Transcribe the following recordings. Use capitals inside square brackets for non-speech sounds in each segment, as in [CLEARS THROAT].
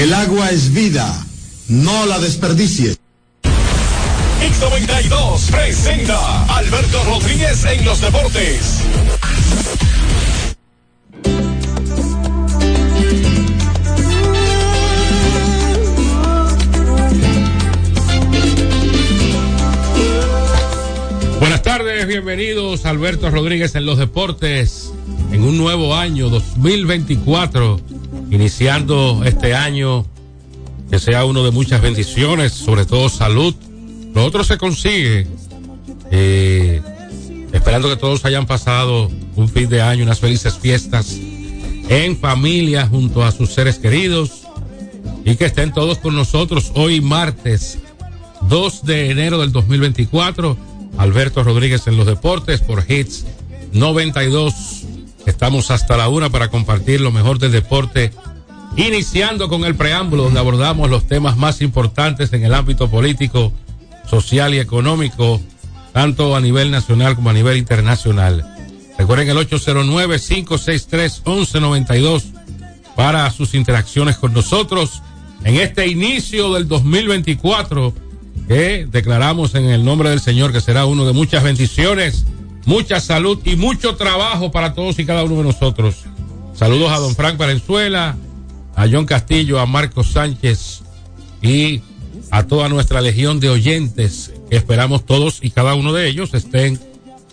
El agua es vida, no la desperdicie. X92 presenta Alberto Rodríguez en los deportes. Buenas tardes, bienvenidos Alberto Rodríguez en los deportes en un nuevo año 2024, iniciando este año que sea uno de muchas bendiciones, sobre todo salud. Lo otro se consigue, eh, esperando que todos hayan pasado un fin de año, unas felices fiestas en familia junto a sus seres queridos y que estén todos con nosotros hoy martes 2 de enero del 2024. Alberto Rodríguez en los deportes por Hits 92. Estamos hasta la una para compartir lo mejor del deporte, iniciando con el preámbulo donde abordamos los temas más importantes en el ámbito político, social y económico, tanto a nivel nacional como a nivel internacional. Recuerden el 809-563-1192 para sus interacciones con nosotros en este inicio del 2024 que declaramos en el nombre del Señor que será uno de muchas bendiciones, mucha salud y mucho trabajo para todos y cada uno de nosotros. Saludos a don Frank Valenzuela, a John Castillo, a Marcos Sánchez y a toda nuestra legión de oyentes que esperamos todos y cada uno de ellos estén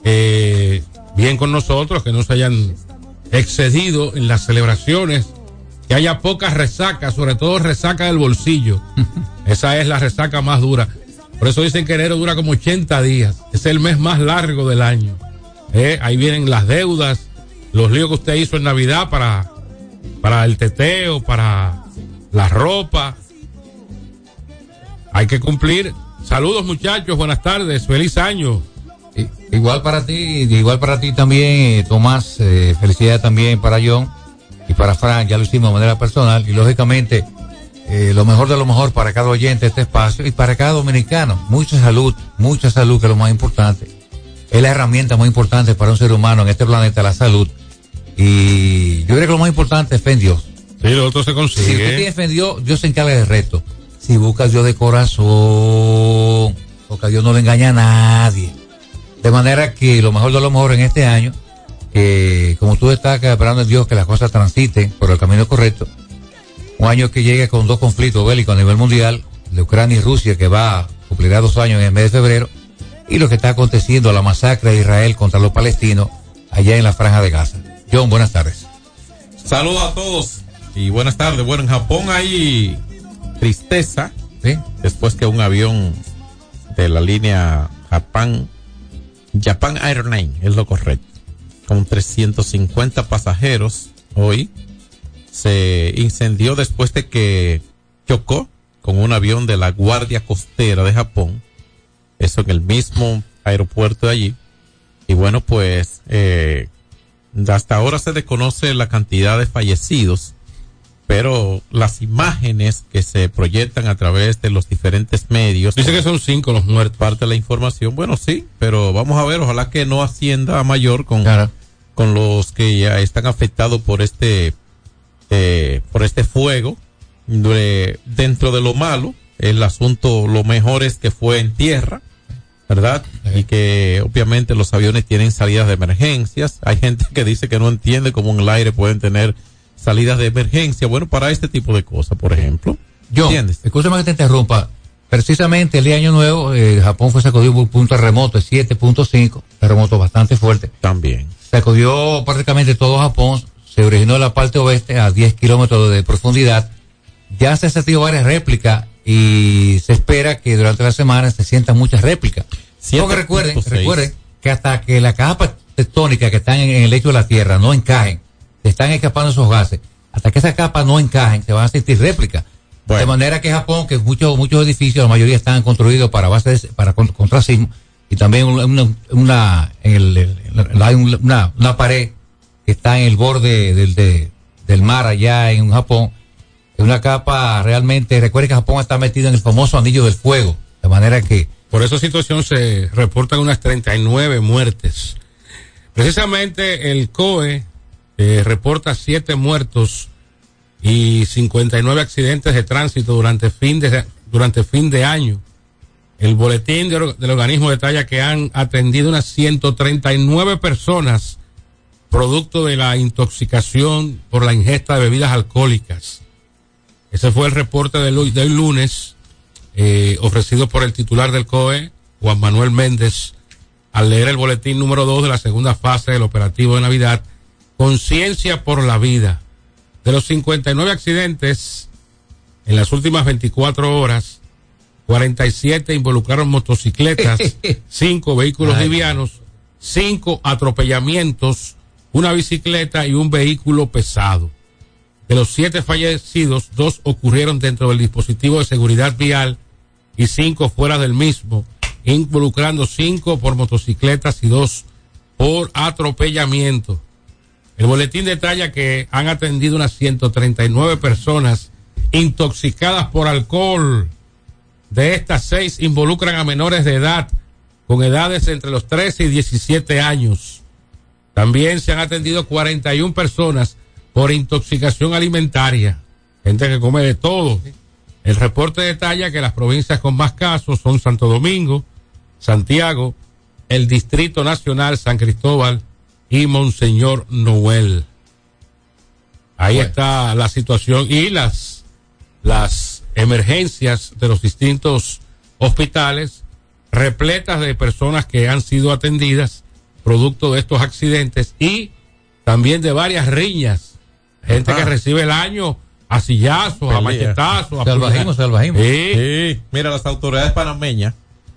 eh, bien con nosotros, que no se hayan excedido en las celebraciones, que haya pocas resacas, sobre todo resaca del bolsillo. [LAUGHS] Esa es la resaca más dura. Por eso dicen que enero dura como 80 días. Es el mes más largo del año. Eh, ahí vienen las deudas, los líos que usted hizo en Navidad para, para el teteo, para la ropa. Hay que cumplir. Saludos muchachos, buenas tardes, feliz año. Igual para ti, igual para ti también, eh, Tomás, eh, felicidades también para John y para Frank, ya lo hicimos de manera personal y lógicamente eh, lo mejor de lo mejor para cada oyente de este espacio y para cada dominicano. Mucha salud, mucha salud, que es lo más importante. Es la herramienta más importante para un ser humano en este planeta, la salud. Y yo creo que lo más importante es fe en Dios. Sí, lo otro se consigue. Si usted tiene fe en Dios, Dios se encarga del resto. Si busca a Dios de corazón, porque a Dios no le engaña a nadie. De manera que lo mejor de lo mejor en este año, que como tú estás esperando en Dios que las cosas transiten por el camino correcto, un año que llegue con dos conflictos bélicos a nivel mundial, de Ucrania y Rusia, que va a cumplir dos años en el mes de febrero, y lo que está aconteciendo, la masacre de Israel contra los palestinos allá en la franja de Gaza. John, buenas tardes. Saludos a todos y buenas tardes. Bueno, en Japón hay tristeza ¿Sí? después que un avión de la línea Japan, Japan Airlines, es lo correcto, con 350 pasajeros hoy, se incendió después de que chocó con un avión de la Guardia Costera de Japón, eso en el mismo aeropuerto de allí. Y bueno, pues eh, hasta ahora se desconoce la cantidad de fallecidos, pero las imágenes que se proyectan a través de los diferentes medios. Dice que son cinco los muertos. Parte de la información, bueno, sí, pero vamos a ver, ojalá que no ascienda a mayor con, Claro. con los que ya están afectados por este eh, por este fuego. De- dentro de lo malo, el asunto, lo mejor es que fue en tierra, ¿verdad? Y que obviamente los aviones tienen salidas de emergencias. Hay gente que dice que no entiende cómo en el aire pueden tener salidas de emergencia. Bueno, para este tipo de cosas, por ejemplo. John, ¿Entiendes? escúchame que te interrumpa. Precisamente el día de Año Nuevo, eh, Japón fue sacudido por un punto de terremoto de 7.5, terremoto bastante fuerte. También. Sacudió prácticamente todo Japón, se originó en la parte oeste a 10 kilómetros de profundidad. Ya se han sentido varias réplicas y se espera que durante la semana se sientan muchas réplicas. Porque recuerden, 7.6. recuerden que hasta que la capa tectónica que están en, el lecho de la Tierra no encajen, se están escapando esos gases, hasta que esas capas no encajen, se van a sentir réplicas. Bueno. De manera que Japón, que muchos muchos edificios, la mayoría están construidos para base de- para con- contra sismo, y también una, en el- una, una pared que está en el borde del, de- del mar allá en Japón, es una capa realmente, recuerden que Japón está metido en el famoso anillo del fuego, de manera que Por esa situación se reportan unas 39 muertes. Precisamente el COE eh, reporta siete muertos y 59 accidentes de tránsito durante fin de, durante fin de año. El boletín del, del organismo detalla que han atendido unas 139 personas producto de la intoxicación por la ingesta de bebidas alcohólicas. Ese fue el reporte del, del lunes eh, ofrecido por el titular del COE, Juan Manuel Méndez, al leer el boletín número 2 de la segunda fase del operativo de Navidad, Conciencia por la Vida. De los 59 accidentes en las últimas 24 horas, 47 involucraron motocicletas, [LAUGHS] 5 vehículos Ay. livianos, 5 atropellamientos, una bicicleta y un vehículo pesado. De los siete fallecidos, dos ocurrieron dentro del dispositivo de seguridad vial y cinco fuera del mismo, involucrando cinco por motocicletas y dos por atropellamiento. El boletín detalla que han atendido unas 139 personas intoxicadas por alcohol. De estas seis involucran a menores de edad con edades entre los 13 y 17 años. También se han atendido 41 personas por intoxicación alimentaria. Gente que come de todo. El reporte detalla que las provincias con más casos son Santo Domingo, Santiago, el Distrito Nacional, San Cristóbal y Monseñor Noel. Ahí Bueno. está la situación y las, las emergencias de los distintos hospitales repletas de personas que han sido atendidas producto de estos accidentes y también de varias riñas. Gente Ajá. que recibe el año a sillazos, a machetazos, Salvajismo, salvajismo. Sí. Sí, mira, las autoridades panameñas,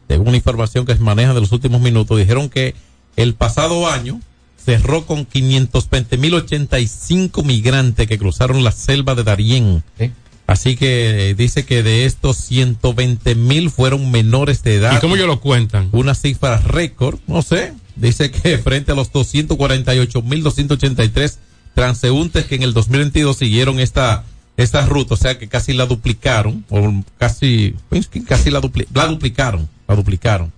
según una información que se maneja de los últimos minutos, dijeron que el pasado año cerró con 520.085 migrantes que cruzaron la selva de Darién. Sí. Así que eh, dice que de estos 120.000 fueron menores de edad. ¿Y cómo ellos lo cuentan? Una cifra récord, no sé. Dice que [LAUGHS] frente a los 248.283 transeúntes que en el 2022 siguieron esta esta ruta, o sea que casi la duplicaron, o casi, pues, casi la, dupli- la duplicaron, la duplicaron.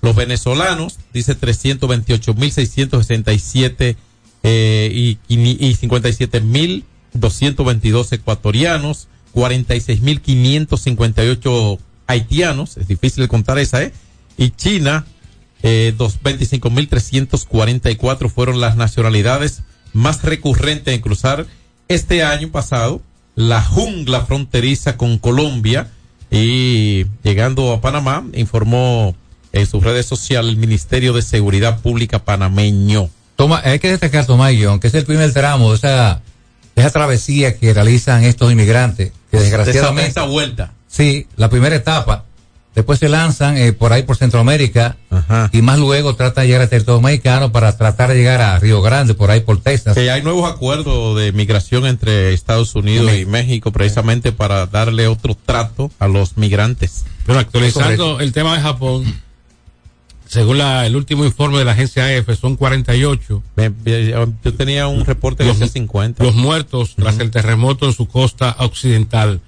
Los venezolanos, dice 328.667 eh, y, y 57.222 ecuatorianos, 46.558 haitianos, es difícil contar esa, ¿eh? Y China, eh, dos- 25.344 fueron las nacionalidades más recurrentes en cruzar este año pasado la jungla fronteriza con Colombia y llegando a Panamá, informó en sus redes sociales el Ministerio de Seguridad Pública panameño. Toma, hay que destacar, Tomás John, que es el primer tramo de esa, esa travesía que realizan estos inmigrantes, que De esa, de desgraciadamente, esa vuelta. sí, la primera etapa, después se lanzan eh, por ahí por Centroamérica Ajá. y más luego tratan de llegar al territorio mexicano para tratar de llegar a Río Grande, por ahí por Texas. Que hay nuevos acuerdos de migración entre Estados Unidos y México precisamente para darle otro trato a los migrantes. Pero actualizando el tema de Japón, según la- el último informe de la agencia EFE, son 48 Ve- ve- Yo tenía un reporte que Los- decía 50. los muertos tras el terremoto en su costa occidental.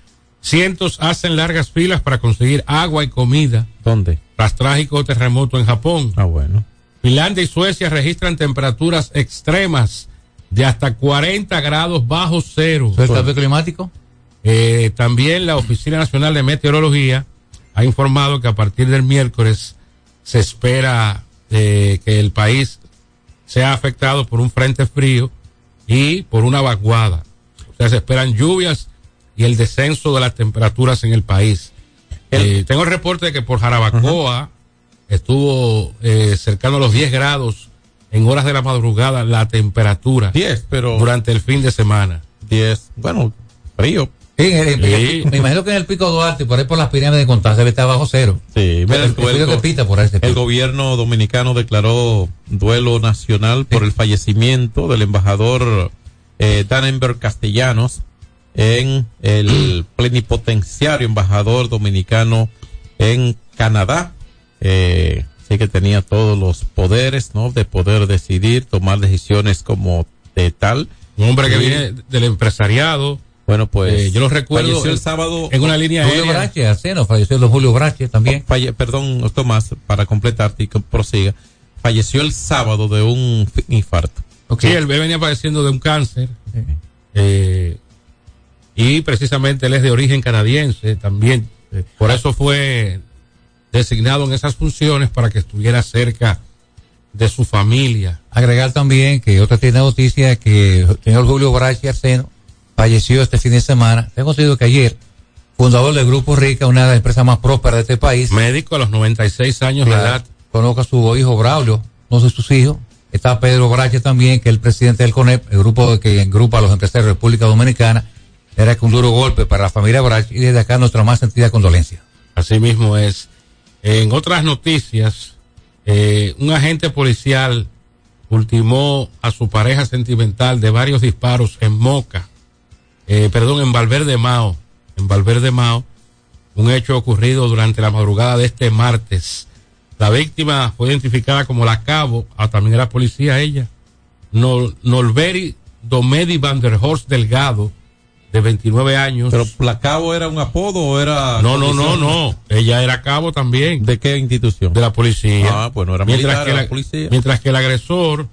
Cientos hacen largas filas para conseguir agua y comida ¿Dónde? tras trágico terremoto en Japón. Ah, bueno. Finlandia y Suecia registran temperaturas extremas de hasta 40 grados bajo cero. ¿Eso es el cambio climático? Eh, también la Oficina Nacional de Meteorología ha informado que a partir del miércoles se espera eh, que el país sea afectado por un frente frío y por una vaguada. O sea, se esperan lluvias y el descenso de las temperaturas en el país. Eh, tengo el reporte de que por Jarabacoa estuvo eh, cercano a los 10 grados en horas de la madrugada la temperatura 10, pero durante el fin de semana. 10, bueno, frío. Sí, en el- Sí. me imagino que en el Pico Duarte, por ahí por las pirámides de Constanza, debe estar bajo cero. Sí, mira, el, el, que pita por se el gobierno dominicano declaró duelo nacional por el fallecimiento del embajador eh, Dannenberg Castellanos en el [CLEARS THROAT] plenipotenciario embajador dominicano en Canadá. Eh, sí que tenía todos los poderes, ¿no? De poder decidir, tomar decisiones como de tal. Un hombre que viene del empresariado. Bueno, pues Eh, yo lo recuerdo falleció el sábado En una línea Julio aérea. Brache, Arseno, falleció el don Julio Brache también. Falle- perdón, Tomás, para completarte y que prosiga. Falleció el sábado de un infarto. Ok. Sí, él venía padeciendo de un cáncer. Eh, y precisamente él es de origen canadiense también. Por eso fue designado en esas funciones para que estuviera cerca de su familia. Agregar también que otra tiene noticia que el señor Julio Brachi Arseno falleció este fin de semana. Tengo conocido que ayer, fundador del Grupo Rica, una de las empresas más prósperas de este país. Médico a los 96 años de edad. Conozco a su hijo Braulio, no sé sus hijos. Está Pedro Brache también, que es el presidente del CONEP, el grupo que engrupa a los empresarios de República Dominicana. Era un duro golpe para la familia Brache y desde acá nuestra más sentida condolencia. Así mismo es. En otras noticias, eh, un agente policial ultimó a su pareja sentimental de varios disparos en Moca, eh, perdón, en Valverde Mao, en Valverde Mao, un hecho ocurrido durante la madrugada de este martes. La víctima fue identificada como la cabo, ah, también era policía ella, Nol, Nolberi Domedi van der Horst Delgado, de 29 años. ¿Pero la cabo era un apodo o era.? No, no, no, no. Ella era cabo también. ¿De qué institución? De la policía. Ah, pues no era mientras militar, que era la, policía. Mientras que el agresor,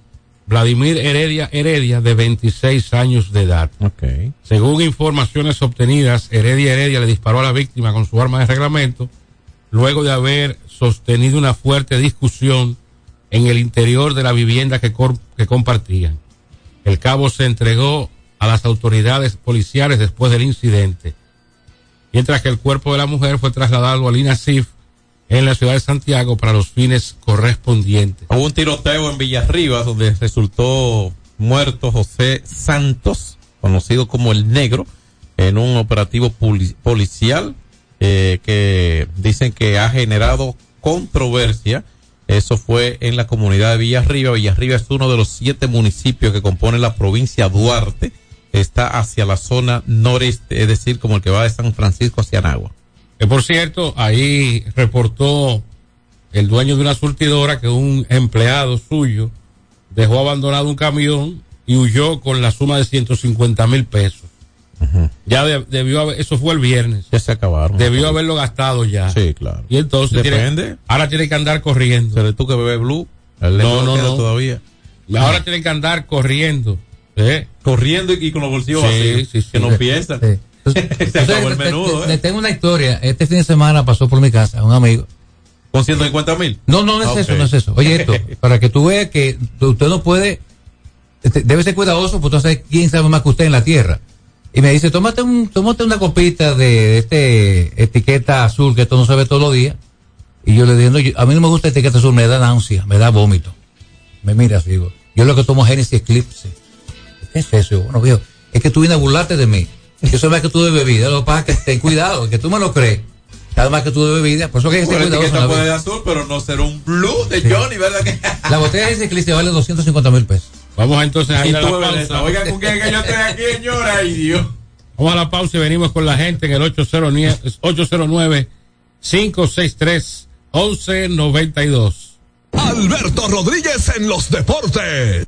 Vladimir Heredia Heredia, de 26 años de edad. Ok. Según informaciones obtenidas, Heredia Heredia le disparó a la víctima con su arma de reglamento luego de haber sostenido una fuerte discusión en el interior de la vivienda que, que compartían. El cabo se entregó a las autoridades policiales después del incidente, mientras que el cuerpo de la mujer fue trasladado al INASIF en la ciudad de Santiago para los fines correspondientes. Hubo un tiroteo en Villarribas donde resultó muerto José Santos, conocido como el Negro, en un operativo poli- policial eh, que dicen que ha generado controversia. Eso fue en la comunidad de Villarriba. Villarriba es uno de los siete municipios que componen la provincia Duarte. Está hacia la zona noreste, es decir, como el que va de San Francisco hacia Nagua. Que por cierto, ahí reportó el dueño de una surtidora que un empleado suyo dejó abandonado un camión y huyó con la suma de 150 mil pesos. Ya de- debió haber, eso fue el viernes. Ya se acabaron. Debió haberlo gastado ya. Sí, claro. Y entonces tiene- Depende. ahora tiene que andar corriendo. Pero tú que bebes blue, No, no, no. todavía. Ahora tiene que andar corriendo. ¿Eh? Corriendo y, y con los bolsillos vacíos. sí, sí. Que no piensan. Entonces, [LAUGHS] Se acabó el te- menudo, te- ¿eh? te tengo una historia. Este fin de semana pasó por mi casa un amigo. Con 150 mil. No, no, no es Ok. eso, no es eso. Oye, esto, [LAUGHS] para que tú veas que usted no puede, este, debe ser cuidadoso, porque sabes quién sabe más que usted en la tierra. Y me dice, tómate, un, tómate una copita de este etiqueta azul, que esto no se ve todos los días. Y yo le digo, no, yo- a mí no me gusta etiqueta azul, me da náusea, me da vómito. Me mira así, digo, yo lo que tomo es Genesis Eclipse. ¿Qué es eso? Bueno, viejo, es que tú vienes a burlarte de mí. Yo sé más que tú de bebida, lo que pasa es que ten cuidado, que tú me lo crees. Cada más que tú de bebida, por eso que la cuidadoso. en etiqueta puede de azul, pero no será un blue de Johnny, ¿verdad? Que... [LAUGHS] La botella de Eclipse vale 250 mil pesos. Vamos entonces a Y ir a la pausa. esta. Oiga, ¿con quién es que yo estoy aquí, señora? Ay, Dios. Vamos a la pausa y venimos con la gente en el 809 809 563 1192. Alberto Rodríguez en los deportes.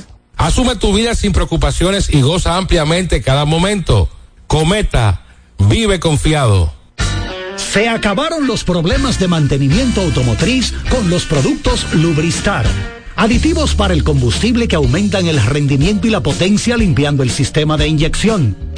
Asume tu vida sin preocupaciones y goza ampliamente cada momento. Cometa, vive confiado. Se acabaron los problemas de mantenimiento automotriz con los productos Lubristar. Aditivos para el combustible que aumentan el rendimiento y la potencia limpiando el sistema de inyección.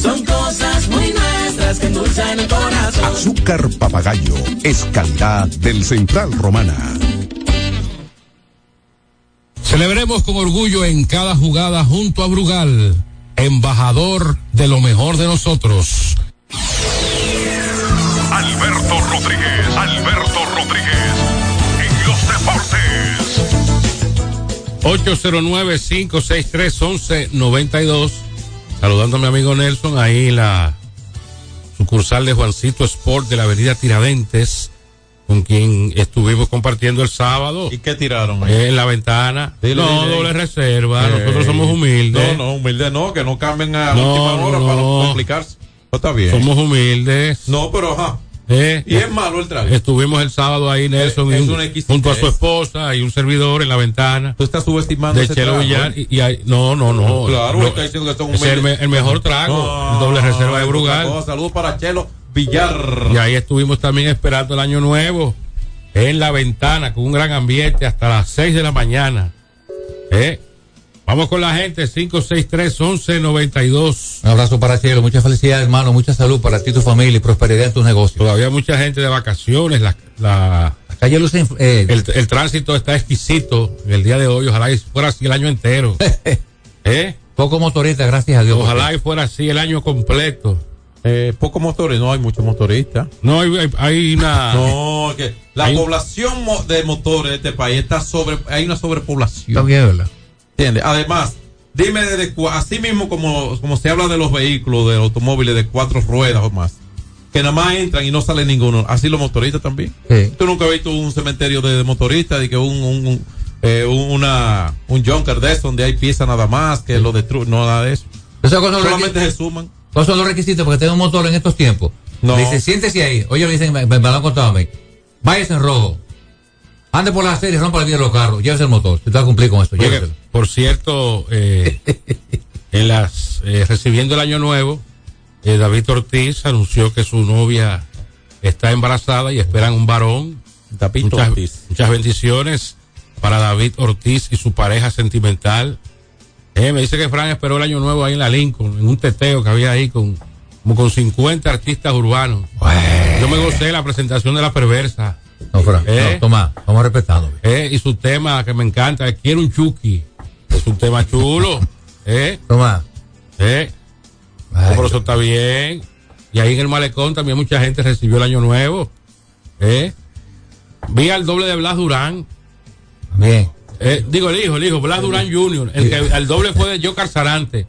Son cosas muy nuestras que endulzan el corazón. Azúcar papagayo es calidad del Central Romana. Celebremos con orgullo en cada jugada junto a Brugal, embajador de lo mejor de nosotros. Alberto Rodríguez, Alberto Rodríguez, en los deportes. 809-563-1192. Saludando a mi amigo Nelson, ahí la sucursal de Juancito Sport de la avenida Tiradentes, con quien estuvimos compartiendo el sábado. ¿Y qué tiraron ahí? En la ventana. Dile, no, dile. doble reserva. Nosotros somos humildes. No, no, humildes no, que no cambien a No, última hora no, para no. no complicarse. No está bien. Somos humildes. No, pero ajá. Eh, Y es malo el trago. Estuvimos el sábado ahí, Nelson, Es un- junto a su esposa y un servidor en la ventana. Tú estás subestimando de ese Chelo trago, Villar. ¿eh? Y, y hay- no, no, no. Claro, No, está diciendo que son es el, mejor trago. No, doble reserva de Brugal. Saludos para Chelo Villar. Y ahí estuvimos también esperando el año nuevo en la ventana con un gran ambiente hasta las 6 de la mañana. ¿Eh? Vamos con la gente, 563-1192. Un abrazo para Chelo, mucha felicidad, hermano, mucha salud para ti, tu familia y prosperidad en tus negocios. Todavía mucha gente de vacaciones. La, la- La calle luce, eh, el, el tránsito está exquisito el día de hoy. Ojalá y fuera así el año entero. [LAUGHS] ¿Eh? poco motorista, gracias a Dios. Ojalá y fuera así el año completo. Eh, pocos motores, no hay muchos motoristas. No, hay, hay- hay una. [LAUGHS] No, que la Hay- población de motores de este país está sobre, hay una sobrepoblación. Está bien, ¿verdad? ¿Entiendes? Además, dime desde así mismo como, como se habla de los vehículos, de los automóviles de cuatro ruedas o más, que nada más entran y no sale ninguno. Así los motoristas también. Sí. Tú nunca has visto un cementerio de, de motoristas, de que un, un, un, eh, un- una, un junker de eso, donde hay piezas nada más, que lo destruyen, no nada de eso. Entonces, ¿cuáles son los Solamente se suman. ¿Cuáles son los requisitos? Porque tengo un motor en estos tiempos. No. Le dice, siéntese ahí. Oye, le dicen, me, me lo han contado a mí. Váyase en rojo. Ande por la serie, rompa el vidrio de los carros. Llévese el motor. Si te va a cumplir con esto, por cierto, eh, [LAUGHS] en las eh, recibiendo el año nuevo, eh, David Ortiz anunció que su novia está embarazada y esperan un varón. David muchas, Ortiz. muchas bendiciones para David Ortiz y su pareja sentimental. Eh, me dice que Fran esperó el año nuevo ahí en la Lincoln, en un teteo que había ahí con como con 50 artistas urbanos. Yo me gocé la presentación de la perversa. No, Fran, Eh. no, toma, vamos respetando. Eh, y su tema que me encanta, quiero un Chucky. Es un tema chulo. [LAUGHS] Eh, Toma. eh. Ay, No, pero eso está bien. Y ahí en el malecón también mucha gente recibió el año nuevo. Eh. Vi al doble de Blas Durán. Bien. Eh, digo el hijo, el hijo, Blas Durán Jr. El, que, el doble fue de Joscar Sarante.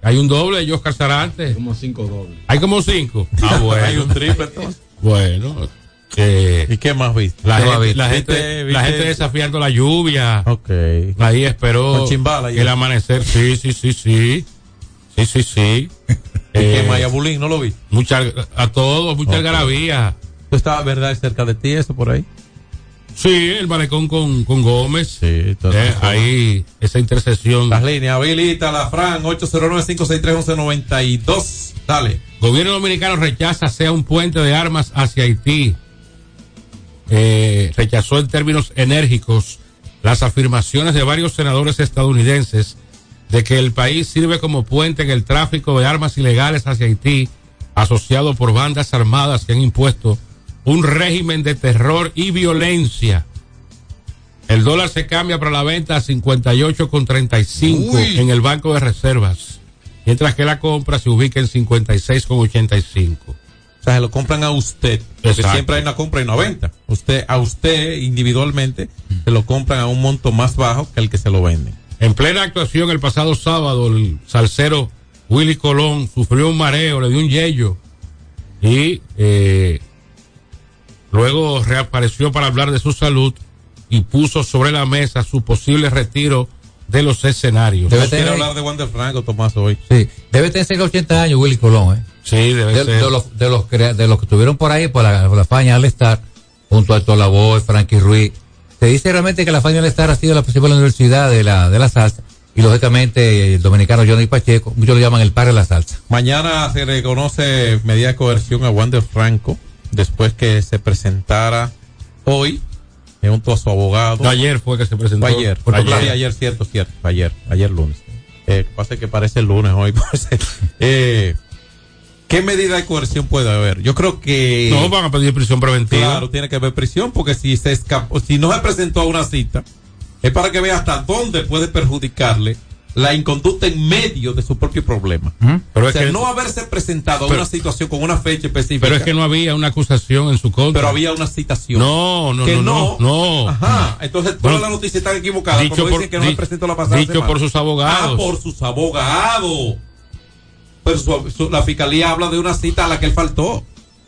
Hay un doble de Joscar Sarante. Como cinco dobles. Hay como cinco. Ah, [LAUGHS] bueno. Hay un triple entonces. Bueno. Eh, ¿Y qué más viste? la, ¿Qué más gente, viste? la, gente, ¿Viste- la viste- gente desafiando la lluvia. Ok. Ahí esperó chimbala y el amanecer. Sí, sí, sí, sí. Sí, sí, sí. [LAUGHS] ¿Y Eh, qué Maya Bulín? ¿No lo vi? Mucha, a todos, mucha Ok. algarabía. ¿Tú estabas, verdad, cerca de ti, eso por ahí? Sí, el malecón con, con Gómez. Sí, Eh, ahí, esa intersección. Las líneas, habilita la Fran, 809-563-1192. Dale. Gobierno dominicano rechaza sea un puente de armas hacia Haití. Eh, rechazó en términos enérgicos las afirmaciones de varios senadores estadounidenses de que el país sirve como puente en el tráfico de armas ilegales hacia Haití, asociado por bandas armadas que han impuesto un régimen de terror y violencia. El dólar se cambia para la venta a 58,35 Uy. en el Banco de Reservas, mientras que la compra se ubica en 56,85. O sea, se lo compran a usted. Porque Exacto. siempre hay una compra y una venta. Usted, a usted individualmente, se lo compran a un monto más bajo que el que se lo venden. En plena actuación el pasado sábado, el salsero Willy Colón sufrió un mareo, le dio un yello y eh, luego reapareció para hablar de su salud y puso sobre la mesa su posible retiro de los escenarios. Debe No quiere tener- hablar de Wander Franco, Tomás, hoy. Sí, debe tener cerca de 80 años Willy Colón, ¿eh? Sí, debe De, ser. de los, de, los, crea- de los que estuvieron por ahí, por la, por la Faña al estar, junto a Héctor Lavoe, Frankie Ruiz. Se dice realmente que la Faña al estar ha sido la principal universidad de la, de la salsa. Y lógicamente el dominicano Johnny Pacheco, muchos lo llaman el padre de la salsa. Mañana se reconoce medida de coerción a Wander Franco después que se presentara hoy junto a su abogado. Ayer fue que se presentó. Fue ayer, Fue ayer, cierto, cierto, ayer, ayer lunes. Eh, pasa que parece el lunes hoy. [LAUGHS] pues, eh, ¿Qué medida de coerción puede haber? Yo creo que No van a pedir prisión preventiva. claro tiene que haber prisión porque si se escapó, si no se presentó a una cita es para que vea hasta dónde puede perjudicarle la inconducta en medio de su propio problema. Pero o es que- no haberse presentado a una situación con una fecha específica. Pero es que no había una acusación en su contra. pero había una citación. No, no, que no, no, no. Ajá. Entonces todas Bueno, las noticias están equivocadas. dicho por- dicen que no di- la pasada dicho semana. por sus abogados. Ah, por sus abogados. Pero su- su- la fiscalía habla de una cita a la que él faltó.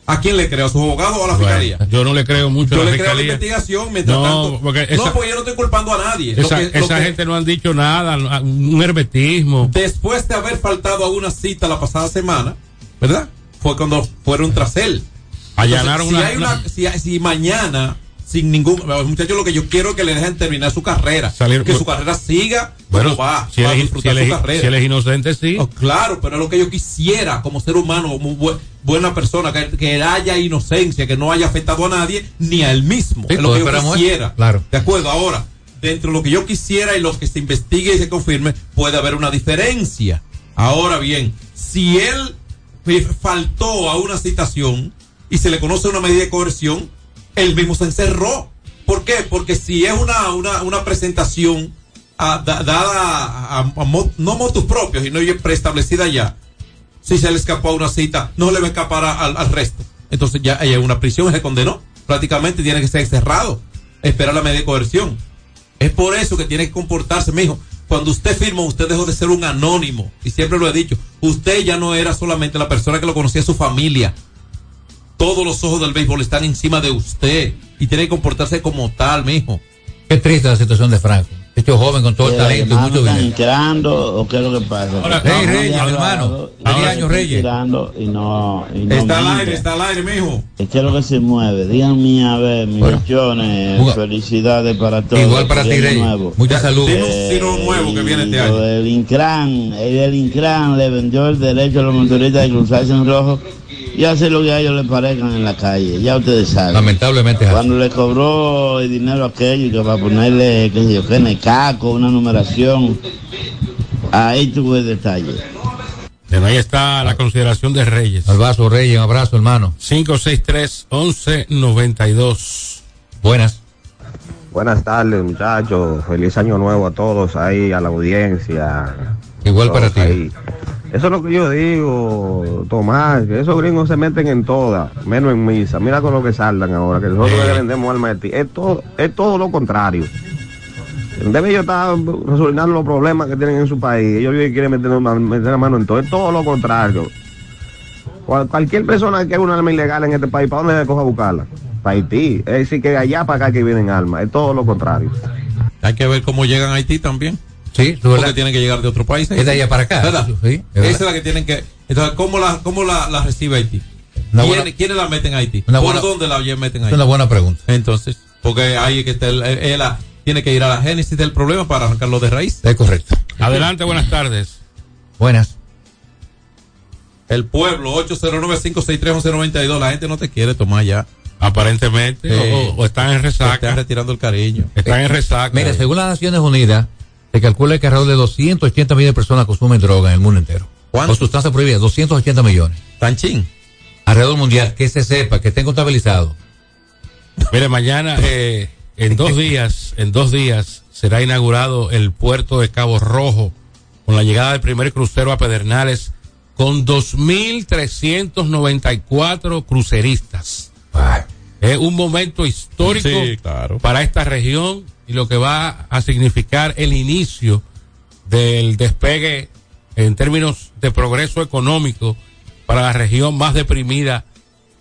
¿A quién le creo? ¿A sus abogados o a la Bueno, fiscalía? yo no le creo mucho Yo a la le creo a la investigación mientras No, tanto. porque no, porque yo no estoy culpando a nadie. Lo Esa, lo que- gente no han dicho nada, un hermetismo. Después de haber faltado a una cita la pasada semana, ¿verdad? Fue cuando fueron tras él. Allanaron Entonces, una- si, hay una, si, si mañana, sin ningún. Muchachos, lo que yo quiero es que le dejen terminar su carrera. Salir- que su carrera siga Bueno, como va. si va a él, es- si, disfrutar él su es- carrera. si él es inocente, sí. Oh, claro, pero es lo que yo quisiera como ser humano, bu- buena persona, que, que haya inocencia, que no haya afectado a nadie, ni a él mismo. Sí, es lo que yo esperamos eso. quisiera. Claro. De acuerdo, ahora, dentro de lo que yo quisiera y lo que se investigue y se confirme, puede haber una diferencia. Ahora bien, si él eh, faltó a una citación y se le conoce una medida de coerción, él mismo se encerró. ¿Por qué? Porque si es una, una, una presentación ah, da- dada a, a- a mo- no motus propios y no ya preestablecida ya, si se le escapó a una cita, no le va a escapar al, al resto. Entonces ya hay una prisión, se condenó. Prácticamente tiene que ser encerrado, esperar la medida de coerción. Es por eso que tiene que comportarse, mijo. Cuando usted firma, usted dejó de ser un anónimo. Y siempre lo he dicho. Usted ya no era solamente la persona que lo conocía su familia. Todos los ojos del béisbol están encima de usted. Y tiene que comportarse como tal, mijo. Qué triste la situación de Franco. Hecho joven con todo el talento y mucho ¿Están dinero. tirando o qué es lo que pasa? Hola, Que hey, Reyes, hermano. hablados, Feliz y año, están Reyes. Tirando y no, y no Está al aire, está al aire, mijo. ¿Qué es lo que se mueve? Díganme a ver, millones, Juga- felicidades para todos. Igual para ti, Reyes. nuevo. Mucha salud. Tiene un sino nuevo que viene este año. del Incran, el Incran le vendió el derecho a los motoristas de cruzarse en rojo y hacer lo que a ellos les parezcan en la calle. Ya ustedes saben. Lamentablemente. Cuando le cobró el dinero a aquello que para ponerle, qué sé yo, que en el caco, una numeración, ahí tuve el detalle. Bueno, ahí está la consideración de Reyes. Abrazo, Reyes, un abrazo, hermano. 563-1192. Buenas. Buenas tardes, muchachos. Feliz año nuevo a todos ahí, a la audiencia. Igual para ti. ahí. Eso es lo que yo digo, Tomás, que esos gringos se meten en todas, menos en misa. Mira con lo que saldan ahora, que nosotros le vendemos alma de ti. Es todo, es todo lo contrario. Debe ellos estar resolviendo los problemas que tienen en su país. Ellos quieren meter, meter la mano en todo. Es todo lo contrario. Cual- cualquier persona que quiera una arma ilegal en este país, ¿para dónde le coja buscarla? Para Haití. Es decir, que allá para acá que vienen armas. Es todo lo contrario. Hay que ver cómo llegan a Haití también. Sí, Porque tienen que llegar de otro país. Es de allá para acá. ¿Verdad? Sí, es Esa es la que tienen que. Entonces, ¿cómo la, cómo la, la recibe Haití? ¿Quiénes, buena- ¿Quiénes la meten a Haití? ¿Por buena- dónde la meten a Es Haití? una buena pregunta. Entonces, porque ahí es que está el- tiene que ir a la génesis del problema para arrancarlo de raíz. Es correcto. Adelante, buenas tardes. Buenas. El pueblo, 809-563-1192. La gente no te quiere tomar ya. Aparentemente, o, o están en resaca. están retirando el cariño. Están en resaca. Mira, según las Naciones Unidas, se calcula que alrededor de 280 millones de personas consumen droga en el mundo entero. ¿Cuánto? O sustancias prohibidas, 280 millones. Tanchín. Alrededor mundial, que se sepa, que estén contabilizados. Mire, mañana, eh, en dos días, en dos días, será inaugurado el puerto de Cabo Rojo con la llegada del primer crucero a Pedernales con 2.394 cruceristas. Es un momento histórico Sí, claro. para esta región y lo que va a significar el inicio del despegue en términos de progreso económico para la región más deprimida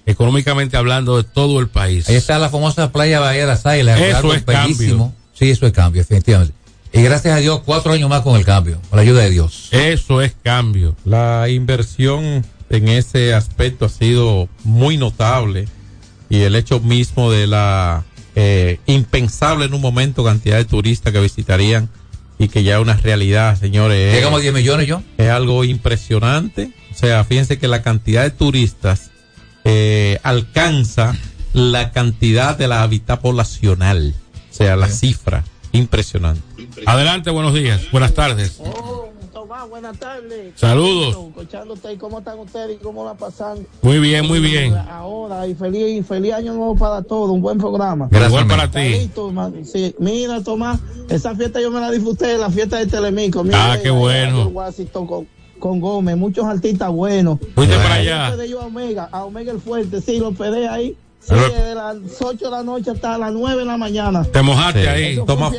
económicamente hablando de todo el país. Ahí está la famosa playa Bahía de las Águilas. Eso es bellísimo. cambio. Sí, eso es cambio, definitivamente. Y gracias a Dios, cuatro años más con el cambio, con la ayuda de Dios. Eso es cambio. La inversión en ese aspecto ha sido muy notable y el hecho mismo de la eh, impensable en un momento cantidad de turistas que visitarían y que ya es una realidad, señores. es- Llegamos a 10 millones, yo. es algo impresionante. O sea, fíjense que la cantidad de turistas eh, alcanza la cantidad de la hábitat poblacional. O sea, la cifra impresionante. Adelante, buenos días, buenas tardes. Tomás, buenas tardes. Saludos. Escuchándote, ¿cómo están ustedes y cómo la pasan? Muy bien, muy bien. Ahora, y feliz, feliz año nuevo para todos, un buen programa. Gracias, Igual para ti. sí, mira, Tomás, esa fiesta yo me la disfruté, la fiesta de Telemico. Mira, Ah, qué bueno. Washington Con, con Gómez, muchos artistas buenos. Fuiste para allá. hospedé yo a Omega, a Omega el Fuerte, sí, lo pedí ahí. Desde las 8 de la noche hasta las 9 de la mañana. Te mojaste Sí. ahí. Toma-.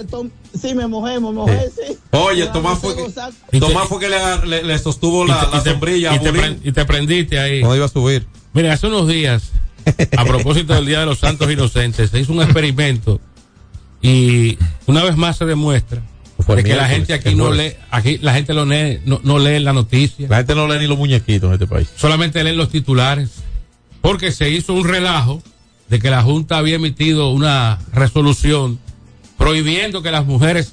Sí, me mojé, me mojé, sí. Oye, Tomás fue que, Tomás fue que le, le- le sostuvo la, te- la y te- sombrilla y a te, Bulín pre- y te prendiste ahí. cuando iba a subir. Mire, hace unos días, [LAUGHS] a propósito del Día de los Santos Inocentes, se hizo un experimento y una vez más se demuestra de que la gente aquí no lee, aquí la gente lo lee, no, no lee la noticia, La gente no lee ni los muñequitos en este país. solamente leen los titulares, porque se hizo un relajo de que la Junta había emitido una resolución prohibiendo que las mujeres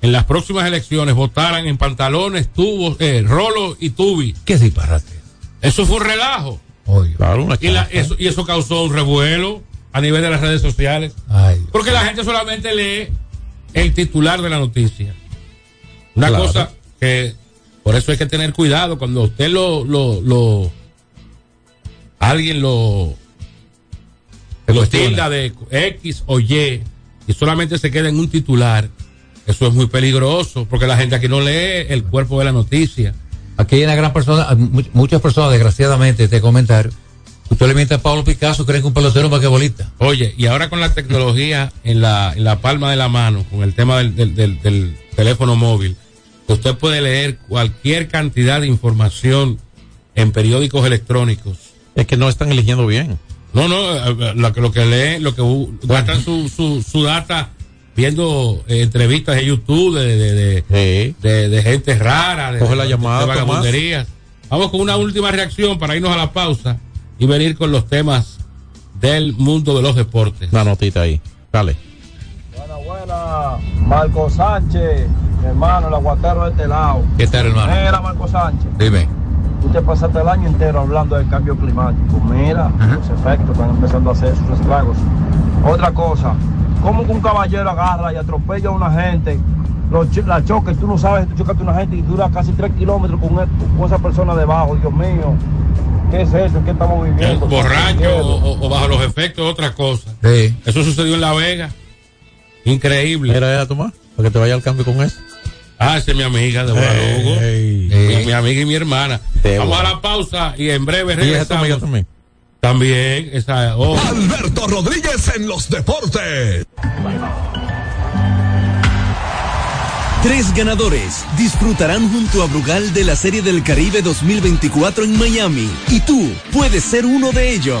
en las próximas elecciones votaran en pantalones, tubos, eh, rolo y tubi. ¿Qué disparate? Eso fue un relajo. Oye. Claro, una Y, la- eso, y eso causó un revuelo a nivel de las redes sociales. Ay, Porque la gente solamente lee el titular de la noticia. Una Claro. cosa que por eso hay que tener cuidado cuando usted lo, lo, lo alguien lo, lo tilda de X o Y y solamente se queda en un titular. Eso es muy peligroso porque la gente aquí no lee el cuerpo de la noticia. Aquí hay una gran persona, mu- muchas personas, desgraciadamente, este comentario. Usted le miente a Pablo Picasso, creen que un pelotero más que bolita. Oye, y ahora con la tecnología en la, en la palma de la mano, con el tema del, del- del- del teléfono móvil, usted puede leer cualquier cantidad de información en periódicos electrónicos. Es que no están eligiendo bien. No, no, eh, lo, que- lo que leen, lo que gastan su, su, su data viendo eh, entrevistas de YouTube de, de, de, Sí. de- de gente rara, de, Coge la de- llamada, de Tomás. vagabunderías. Vamos con una última reacción para irnos a la pausa y venir con los temas del mundo de los deportes. Una notita ahí. Dale. Buena, buena. Marco Sánchez, mi hermano, el aguatero de este lado. ¿Qué tal, hermano? Mira, Marco Sánchez. Dime. Tú te pasaste el año entero hablando del cambio climático. Mira, los efectos están empezando a hacer sus estragos. Otra cosa, ¿cómo que un caballero agarra y atropella a una gente? La choca y tú no sabes, tú chocaste a una gente y dura casi tres kilómetros con, con esa persona debajo. Dios mío, ¿qué es eso? ¿Qué estamos viviendo? borracho o, o- bajo los efectos de otra cosa. Sí. Eso sucedió en La Vega. Increíble. Mira, era Tomás, para que te vaya al cambio con eso. Ah, esa es mi amiga de Guadalupe. Mi, mi amiga y mi hermana. Vamos a la pausa y en breve Y regresamos. también. También, esa. oh. Alberto Rodríguez en los deportes. Tres ganadores disfrutarán junto a Brugal de la Serie del Caribe 2024 en Miami y tú puedes ser uno de ellos.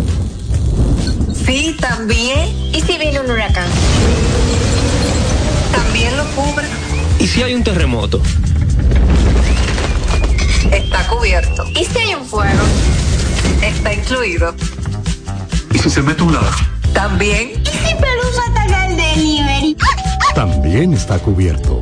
Sí, también. ¿Y si viene un huracán? También lo cubre. ¿Y si hay un terremoto? Está cubierto. ¿Y si hay un fuego? Está incluido. ¿Y si se mete un ladrón? También. ¿Y si Pelusa ataca el delivery? También está cubierto.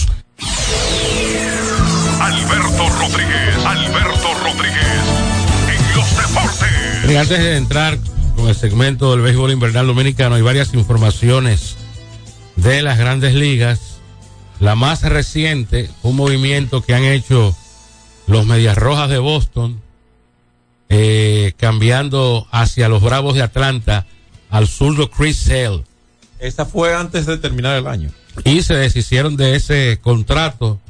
Rodríguez, Alberto Rodríguez, en los deportes. Y antes de entrar con el segmento del béisbol invernal dominicano, hay varias informaciones de las grandes ligas. La más reciente, un movimiento que han hecho los Medias Rojas de Boston, eh, cambiando hacia los Bravos de Atlanta al zurdo Chris Sale. Esa fue antes de terminar el año. Y se deshicieron de ese contrato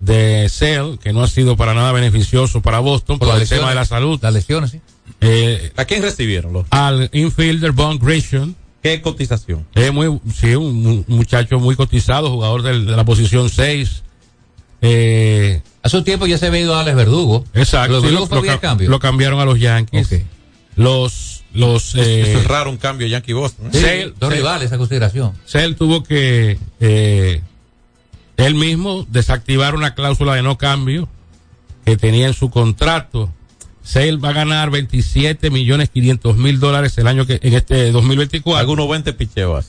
de Sale, que no ha sido para nada beneficioso para Boston por, Por el tema de la salud. Las lesiones, sí. Eh, ¿A quién recibieron los? al infielder Von Grisham. ¿Qué cotización? Es muy, sí, un, mu- muchacho muy cotizado, jugador de, la posición 6. Eh, Hace un tiempo ya se había ido a Alex Verdugo. exacto. Lo, sí, Verdugo lo, fue lo vía ca- cambio. lo cambiaron a los Yankees. Los, los, eh, [LAUGHS] Eso es raro un cambio Yankee Boston. ¿eh? Sí, Sale- dos rivales a consideración. Sale tuvo que eh, él mismo desactivar una cláusula de no cambio que tenía en su contrato. Sale va a ganar 27 millones 500 mil dólares el año que en este 2024, Algunos 20 picheos.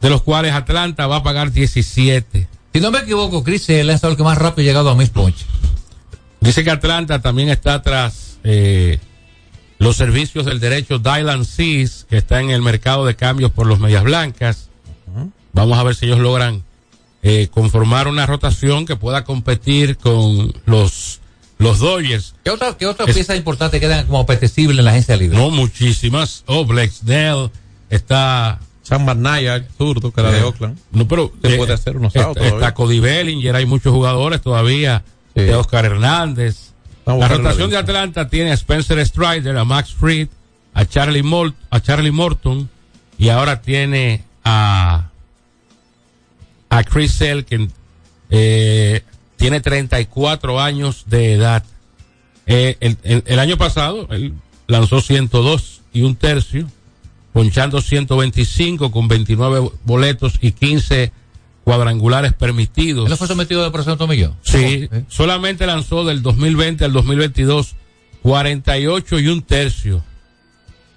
de los cuales Atlanta va a pagar 17. Si no me equivoco, Chris es el que más rápido ha llegado a mis ponches. Dice que Atlanta también está tras eh, los servicios del derecho Dylan Seas, que está en el mercado de cambios por los Medias Blancas. Vamos a ver si ellos logran eh, conformar una rotación que pueda competir con los, los Dodgers. ¿Qué otra, qué otra Es- pieza importante quedan como apetecible en la agencia libre? No muchísimas. Oh, Blake Snell está. Sam Manaya, zurdo, que era de eh, Oakland. No, pero Se eh, puede hacer unos está, está Cody Bellinger, hay muchos jugadores todavía. Sí. De Oscar Hernández. Vamos la rotación de. Atlanta tiene a Spencer Strider, a Max Fried, a Charlie, Mol- a Charlie Morton y ahora tiene a, a Chris que eh, tiene 34 años de edad. Eh, el, el- el año pasado él lanzó 102 y un tercio, ponchando 125 con 29 boletos y 15 cuadrangulares permitidos. ¿Él no fue sometido de proceso Tomillo? Sí, solamente lanzó del 2020 al 2022 48 y un tercio.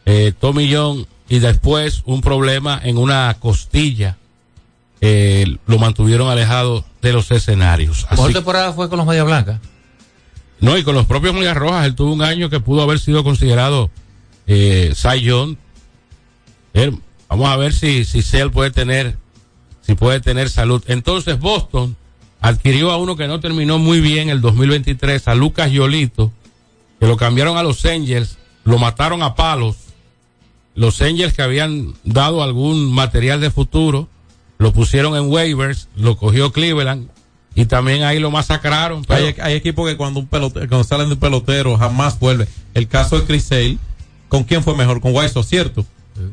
Eh, John y después un problema en una costilla. Eh, lo mantuvieron alejado de los escenarios. Así- temporada fue con los Medias Blancas. no, y con los propios Medias Rojas, él tuvo un año que pudo haber sido considerado eh, Cy Young. Él- vamos a ver si, si Sale puede tener, si puede tener salud. Entonces Boston adquirió a uno que no terminó muy bien el 2023, a Lucas Yolito, que lo cambiaron a los Angels, lo mataron a palos. Los Angels que habían dado algún material de futuro, lo pusieron en waivers, lo cogió Cleveland y también ahí lo masacraron. pero- Hay, hay equipos que cuando un pelotero, cuando salen de un pelotero jamás vuelve. El caso de Chris Sale, ¿con quién fue mejor? Con White Sox, ¿cierto?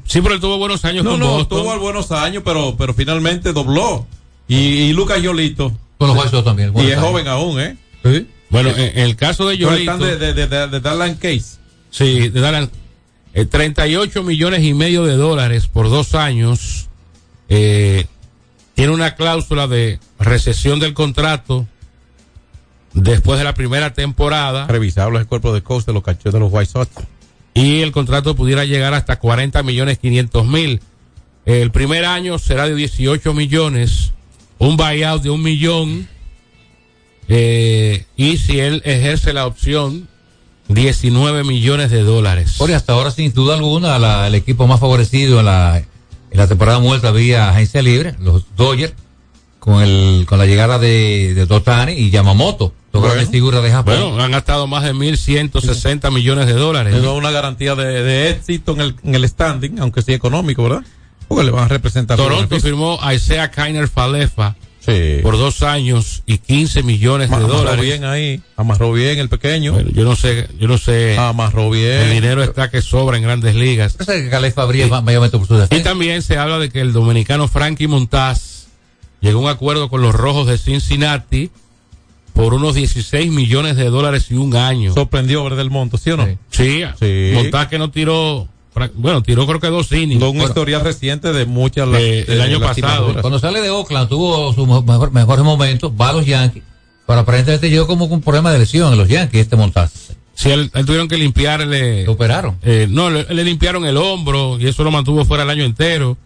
Sí, pero él tuvo buenos años No, con no, Boston. tuvo buenos años, pero, pero finalmente dobló. Y, y Lucas Yolito. Con los White Sox también. Y es años. joven aún, ¿eh? Bueno, en, en el caso de Pero Yolito. están de, de, de, de, de Darlan Case. Sí, de Darlan, eh, 38 millones y medio de dólares por dos años. Eh, tiene una cláusula de recesión del contrato después de la primera temporada. Revisable el cuerpo de coach de los cachorros de los White Sox. Y el contrato pudiera llegar hasta 40 millones 500 mil. El primer año será de 18 millones, un buyout de un millón. eh, y si él ejerce la opción, 19 millones de dólares. Por hasta ahora, sin duda alguna, la- el equipo más favorecido en la, en la temporada muerta vía agencia libre, los Dodgers, con el, con la llegada de, de Totani y Yamamoto, dos Bueno. grandes figuras de Japón. Bueno, han gastado más de 1.160 millones de dólares. Es una garantía de, de éxito en el, en el standing, aunque sí económico, ¿verdad? Porque le van a representar. Toronto firmó a Isaiah Kainer Falefa Sí. por dos años y 15 millones de Amarró dólares. bien ahí, amarró bien el pequeño. Bueno, yo no sé, yo no sé. Amarró bien. El dinero está que sobra en grandes ligas. Y defensa. también se habla de que el dominicano Frankie Montaz llegó a un acuerdo con los Rojos de Cincinnati por unos 16 millones de dólares y un año. Sorprendió ver del monto, ¿sí o no? Sí, Sí. Montaz que no tiró, bueno, tiró creo que dos innings. Con una historia reciente de muchas Eh, el año pasado. Cuando sale de Oakland tuvo sus mejor- mejores momentos, va a los Yankees, pero aparentemente llegó como con un problema de lesión en los Yankees este Montaz. Sí, él, él tuvieron que limpiarle. Lo operaron. Eh, no, le, le limpiaron el hombro y eso lo mantuvo fuera el año entero.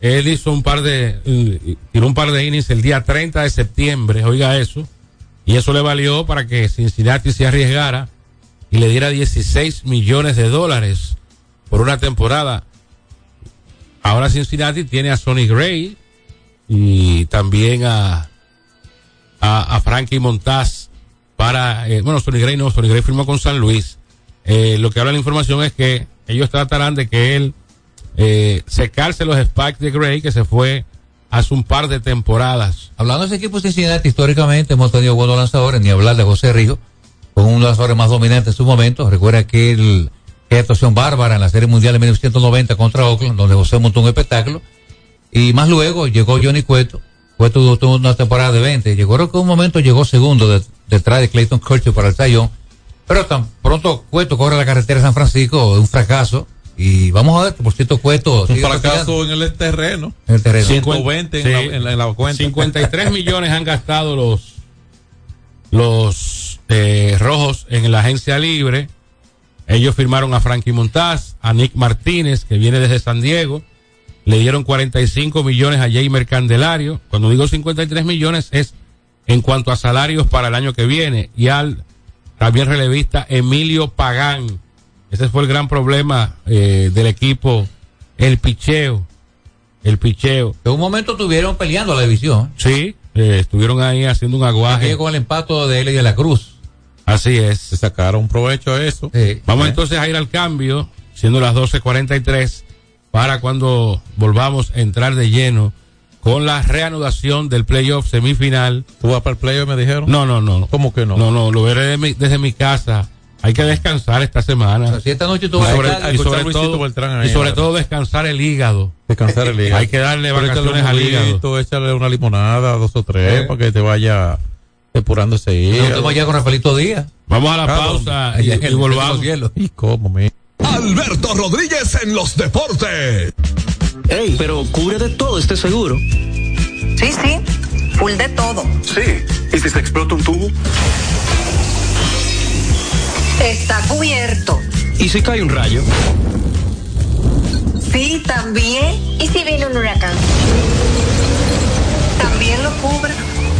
Él hizo un par de, tiró un par de innings el día 30 de septiembre, oiga eso. Y eso le valió para que Cincinnati se arriesgara y le diera 16 millones de dólares por una temporada. Ahora Cincinnati tiene a Sonny Gray y también a, a, Frankie Montaz para, eh, bueno, Sonny Gray no, Sonny Gray firmó con San Luis. Eh, lo que habla la información es que ellos tratarán de que él eh, secarse los spikes de Gray que se fue hace un par de temporadas. Hablando de ese equipo Cincinnati, históricamente hemos tenido buenos lanzadores, ni hablar de José Rijo, con un lanzador más dominante en su momento. Recuerda que el, que actuación bárbara en la Serie Mundial de 1990 contra Oakland, donde José montó un espectáculo. Y más luego llegó Johnny Cueto. Cueto tuvo una temporada de 20. Llegó creo que un momento llegó segundo de- detrás de Clayton Kershaw para el Sayón. Pero tan pronto Cueto corre la carretera de San Francisco, un fracaso. Y vamos a ver que por cierto Cueto Un fracaso en el terreno. en el terreno. 120 en, la, en la- en la cuenta. 53 millones han gastado los los eh, rojos en la agencia libre. Ellos firmaron a Frankie Montaz, a Nick Martínez, que viene desde San Diego. Le dieron 45 millones a Jamer Candelario. Cuando digo 53 millones es en cuanto a salarios para el año que viene. Y al también relevista Emilio Pagán. Ese fue el gran problema eh, del equipo, el picheo. El picheo. En un momento estuvieron peleando la división. Sí, eh, estuvieron ahí haciendo un aguaje. Con el empato de él y de la Cruz. Así es. Se sacaron provecho a eso. Vamos entonces a ir al cambio, siendo las 12.43, para cuando volvamos a entrar de lleno con la reanudación del playoff semifinal. ¿Tú vas para el playoff, me dijeron? No, no, no. ¿Cómo que no? No, no, lo veré de mi- desde mi casa. Hay que descansar esta semana. Si esta noche tú vas a sobre, estar- y sobre a todo, Beltrán y sobre todo descansar el hígado. Descansar el hígado. Hay que darle Pero vacaciones al hígado. Échale una limonada, dos o tres, Eh. para que te vaya Depurándose ahí. Nos vemos allá con Rafaelito Díaz. Vamos a la pausa y, en el- y volvamos. ¿Y cómo, me? Alberto Rodríguez en los deportes. Ey, pero cubre de todo este seguro. Sí, sí, full de todo. Sí. ¿Y si se explota un tubo? Está cubierto. ¿Y si cae un rayo? Sí, también. ¿Y si viene un huracán? También lo cubre.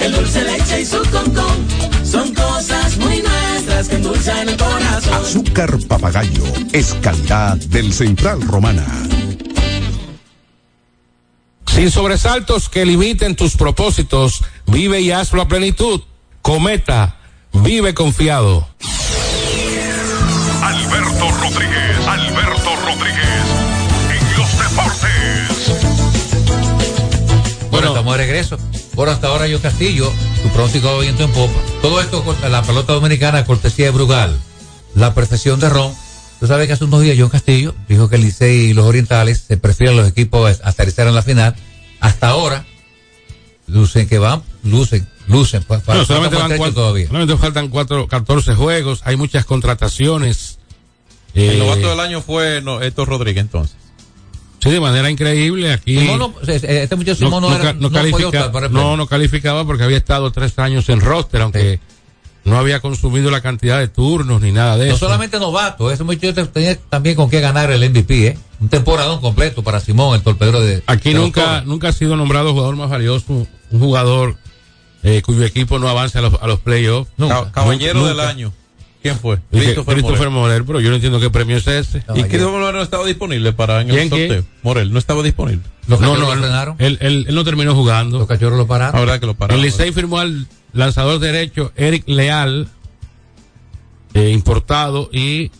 el dulce leche y su concón. Son cosas muy nuestras que endulzan el corazón. Azúcar papagayo es calidad del Central Romana. Sin sobresaltos que limiten tus propósitos, vive y hazlo a plenitud. Cometa, vive confiado. Alberto Rodríguez, Alberto Rodríguez, en los deportes. Bueno, estamos de regreso. Por hasta ahora yo Castillo, tu pronóstico viento en popa. Todo esto con la pelota dominicana cortesía de Brugal. La perfección de Ron. Tú sabes que hace unos días John Castillo dijo que el Licey y los Orientales se prefieren los equipos a aterrizar en la final. Hasta ahora, lucen que van, lucen, lucen. No, solamente, falta van mucho cuatro- todavía. solamente faltan cuatro, 14 juegos, hay muchas contrataciones. El Eh, novato del año fue no, Héctor Rodríguez entonces. Sí, de manera increíble aquí. Simón no- este muchacho Simón no, no, era- no no califica- no, no calificaba porque había estado tres años en roster, aunque no había consumido la cantidad de turnos ni nada de No eso. solamente novato, ese muchacho tenía también con qué ganar el MVP, ¿eh? Un temporadón completo para Simón, el torpedero de. Aquí de nunca, nunca ha sido nombrado jugador más valioso, un jugador eh, cuyo equipo no avance a los, a los playoffs. Ca- Caballero Nunca. del año. ¿Quién fue? Christopher Christopher Morel. Morel, pero yo no entiendo qué premio es ese. Y Christopher Morel no estaba disponible para en el sorteo. Morel no estaba disponible. Los no, cachorros no, lo él, él, él- él no terminó jugando. Los cachorros lo pararon. Verdad que lo pararon. El Licey firmó al lanzador derecho Eric Leal, eh, importado, y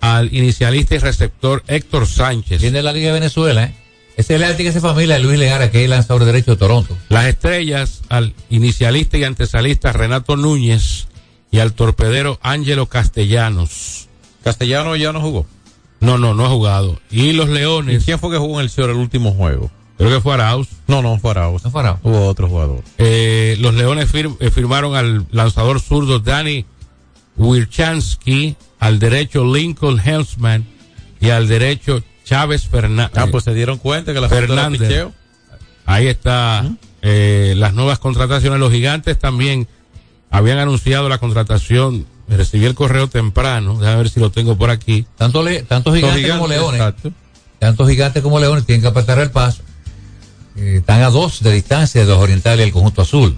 al inicialista y receptor Héctor Sánchez. Viene de la Liga de Venezuela, ¿eh? Ese Leal tiene que ser familia de Luis Legara, que es el lanzador derecho de Toronto. Las estrellas al inicialista y antesalista Renato Núñez y al torpedero Ángelo Castellanos. Castellano ya no jugó. No, no, no ha jugado. Y los ¿Y Leones, quién fue que jugó en el el último juego? creo que fue Arauz. No, no fue Arauz. No fue Arauz. Hubo otro jugador. Eh, los Leones fir- eh, firmaron al lanzador zurdo Danny Wirchansky, al derecho Lincoln Helsman y al derecho Chávez Fernández. Ah, pues se dieron cuenta que la Fernández. Ahí está eh, las nuevas contrataciones. Los gigantes también habían anunciado la contratación. Recibí el correo temprano. Déjame ver si lo tengo por aquí. Tanto, le, tanto gigantes, como leones. Exacto. Tanto gigantes como leones tienen que apretar el paso. Eh, están a dos de distancia de los orientales y el conjunto azul.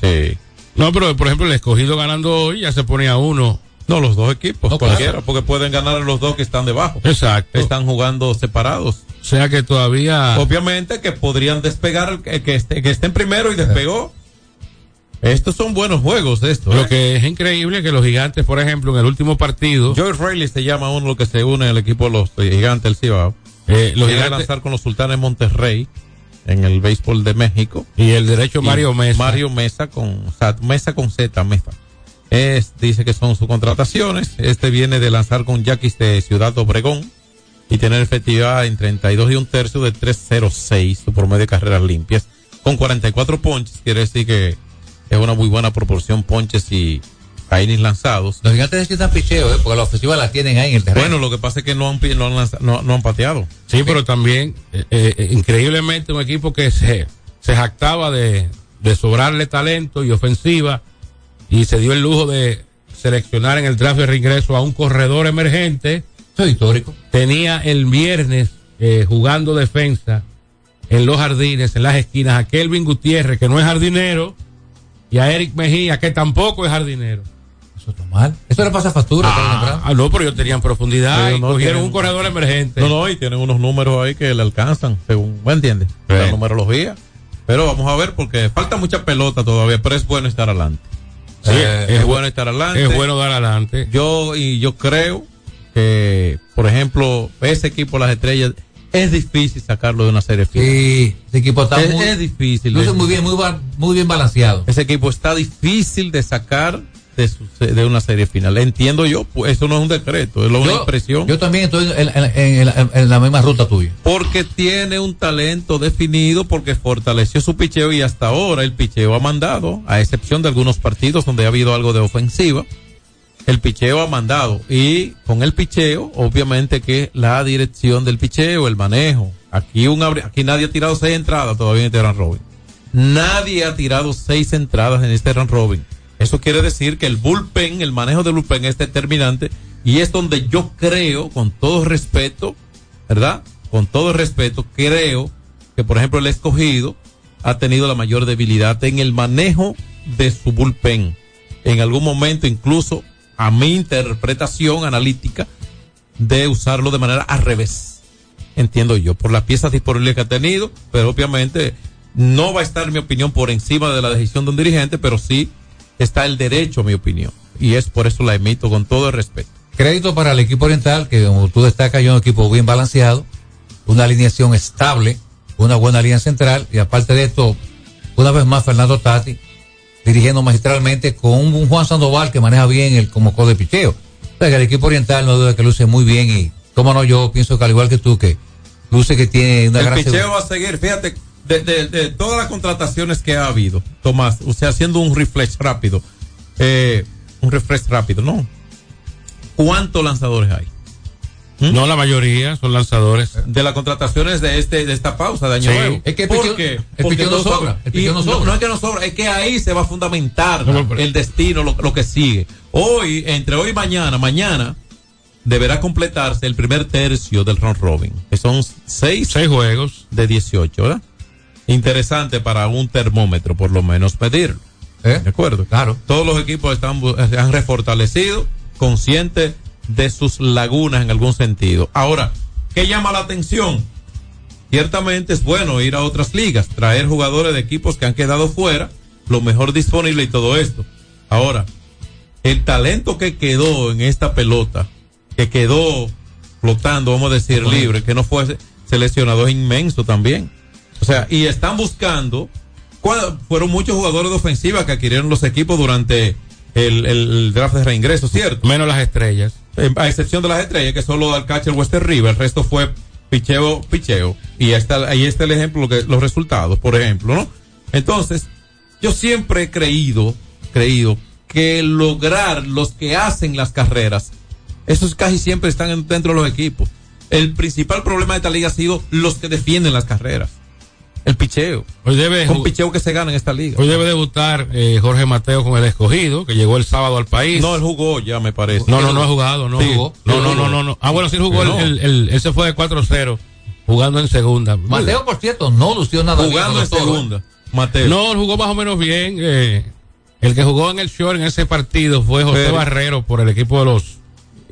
Sí. No, pero por ejemplo, el escogido ganando hoy ya se pone a uno. No, los dos equipos, No, cualquiera, claro. porque pueden ganar los dos que están debajo. Exacto. Están jugando separados. O sea que todavía. Obviamente que podrían despegar, el que, esté, que estén primero y despegó. Estos son buenos juegos, esto. Lo ¿eh? que es increíble que los gigantes, por ejemplo, en el último partido, Joey Riley se llama uno lo que se une al equipo de los gigantes del Cibao. eh, los gigantes lanzar con los sultanes Monterrey en el béisbol de México. y el derecho Mario Y Mesa. Mario Mesa con, o sea, Mesa con Z, Mesa. Es, dice que son sus contrataciones. Este viene de lanzar con Yaquis de Ciudad Obregón y tener efectividad en 32 y un tercio de 306, su promedio de carreras limpias, con 44 ponches. Quiere decir que es una muy buena proporción ponches y innings lanzados. Los gigantes necesitan picheo, ¿eh? porque la ofensiva la tienen ahí en el terreno. Bueno, lo que pasa es que no han, no han, lanza- no, no han pateado. Sí, pero también, eh, eh, increíblemente, un equipo que se, se jactaba de, de sobrarle talento y ofensiva y se dio el lujo de seleccionar en el draft de reingreso a un corredor emergente. Eso es histórico. Tenía el viernes eh, jugando defensa en los jardines, en las esquinas, a Kelvin Gutiérrez, que no es jardinero, y a Eric Mejía, que tampoco es jardinero. Eso está mal. Eso le pasa factura. Zambrano. Ah, no, pero ellos tenían profundidad y no cogieron tienen- un corredor emergente. No, no, y tienen unos números ahí que le alcanzan, según, ¿me entiendes? La numerología. Pero vamos a ver porque falta mucha pelota todavía, pero es bueno estar adelante. Sí, Eh, es es, bu- bueno estar adelante. Es bueno dar adelante. Yo y yo creo que, por ejemplo, ese equipo las estrellas es difícil sacarlo de una serie final. Sí, ese equipo está es, muy, es difícil. es- muy bien, muy, bien balanceado. ese equipo está difícil de sacar de, su- de una serie final. Entiendo yo, pues eso no es un decreto, es una impresión. Yo también estoy en, en- en- en- en la misma ruta tuya. porque tiene un talento definido, porque fortaleció su picheo y hasta ahora el picheo ha mandado, a excepción de algunos partidos donde ha habido algo de ofensiva, el picheo ha mandado. Y con el picheo, obviamente que la dirección del picheo, el manejo. Aquí, un, aquí nadie ha tirado seis entradas todavía en este round robin. Nadie ha tirado seis entradas en este round robin. Eso quiere decir que el bullpen, el manejo del bullpen es determinante y es donde yo creo, con todo respeto, ¿verdad? Con todo respeto, creo que, por ejemplo, el escogido ha tenido la mayor debilidad en el manejo de su bullpen. En algún momento, incluso a mi interpretación analítica, de usarlo de manera al revés. Entiendo yo, por las piezas disponibles que ha tenido, pero obviamente no va a estar mi opinión por encima de la decisión de un dirigente, pero sí está el derecho a mi opinión. Y es por eso la emito con todo el respeto. Crédito para el equipo oriental, que como tú destacas, es un equipo bien balanceado, una alineación estable, una buena línea central, y aparte de esto, una vez más Fernando Tati, dirigiendo magistralmente con un, Juan Sandoval que maneja bien el como co de picheo. O sea, que el equipo oriental no duda que luce muy bien y, cómo no, yo pienso que al igual que tú, que luce que tiene una el gran picheo seguridad. va a seguir, fíjate, de, de- de todas las contrataciones que ha habido, Tomás, o sea, haciendo un refresh rápido, eh, un refresh rápido, ¿no? ¿Cuántos lanzadores hay? ¿Mm? No, la mayoría son lanzadores. De las contrataciones de este de esta pausa de año Sí. nuevo. Es que el no sobra, el no no, sobra. no es que no sobra, es que ahí se va a fundamentar No, el destino, lo, lo que sigue. Hoy, entre hoy y mañana, mañana deberá completarse el primer tercio del round robin, que son seis, Seis juegos. de 18, ¿verdad? Interesante para un termómetro, por lo menos medirlo. ¿Eh? ¿De acuerdo? Claro. Todos los equipos están, han refortalecido, conscientes de sus lagunas en algún sentido. Ahora, ¿qué llama la atención? Ciertamente es bueno ir a otras ligas, traer jugadores de equipos que han quedado fuera, lo mejor disponible y todo esto. Ahora, el talento que quedó en esta pelota, que quedó flotando, vamos a decir, libre, que no fue seleccionado, es inmenso también. O sea, y están buscando, ¿cuál- fueron muchos jugadores de ofensiva que adquirieron los equipos durante el, el draft de reingreso, ¿cierto? Menos las estrellas. Eh, a excepción de las estrellas, que solo al catcher Western River, el resto fue picheo, picheo. Y ahí está, ahí está el ejemplo, lo que, los resultados, por ejemplo, ¿no? Entonces, yo siempre he creído, creído, que lograr los que hacen las carreras, esos casi siempre están en- dentro de los equipos. El principal problema de esta liga ha sido los que defienden las carreras. El picheo. Hoy debe, Con ju- picheo que se gana en esta liga. hoy debe debutar eh, Jorge Mateo con el escogido, que llegó el sábado al país. No, él jugó ya, me parece. No, no, no ha jugado, no Sí, jugó. sí, No, no, no, no, no. Ah, bueno, sí jugó. No. El, el, él se fue de 4-0 jugando en segunda. Mateo, por cierto, no lució nada Jugando en segunda. Mateo. No, él jugó más o menos bien. eh, el que jugó en el short en ese partido fue José Pero- Barrero por el equipo de los.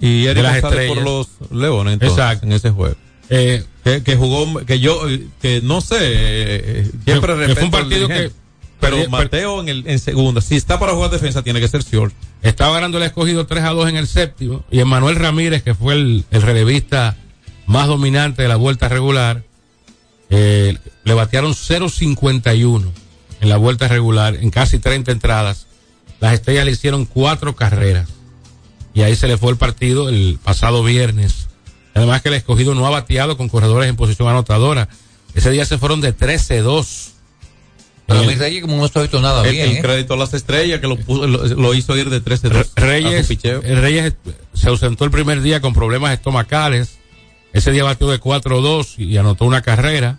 Y Eric de las González por estrellas. los Leones, entonces, Exacto. en ese juego. eh, Que, que jugó, que yo, eh, que no sé, eh, siempre Que- que respeto fue un partido que- Pero Mateo en, el, en segunda, si está para jugar defensa, tiene que ser short. estaba ganando el escogido 3 a 2 en el séptimo. Y Emanuel Ramírez, que fue el, el relevista más dominante de la vuelta regular, eh, le batearon 0.51 en la vuelta regular, en casi 30 entradas. las estrellas le hicieron cuatro carreras. Y ahí se le fue el partido el pasado viernes. Además que el escogido no ha bateado con corredores en posición anotadora. Ese día se fueron de 13-2. Pero Eh, mi Reyes como no está visto nada El, bien. el ¿eh? crédito a las estrellas que lo, puso- lo, lo hizo ir de 13 2 Reyes, el Reyes se ausentó el primer día con problemas estomacales. Ese día batió de 4-2 y anotó una carrera.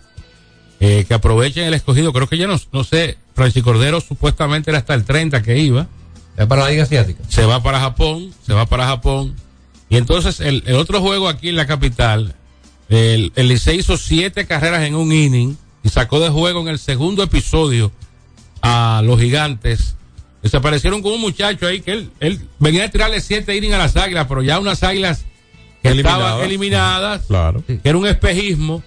Eh, que aprovechen el escogido. Creo que ya no, no sé, Francis Cordero supuestamente era hasta el 30 que iba. Es para la Liga Asiática. Se va para Japón, se va para Japón. Y entonces el, el otro juego aquí en la capital, el, el Licey hizo siete carreras en un inning y sacó de juego en el segundo episodio a los gigantes. Y se aparecieron con un muchacho ahí que él, él venía a tirarle siete innings a las águilas, pero ya unas águilas que estaban Eliminadas. eliminadas, Claro. que era un espejismo,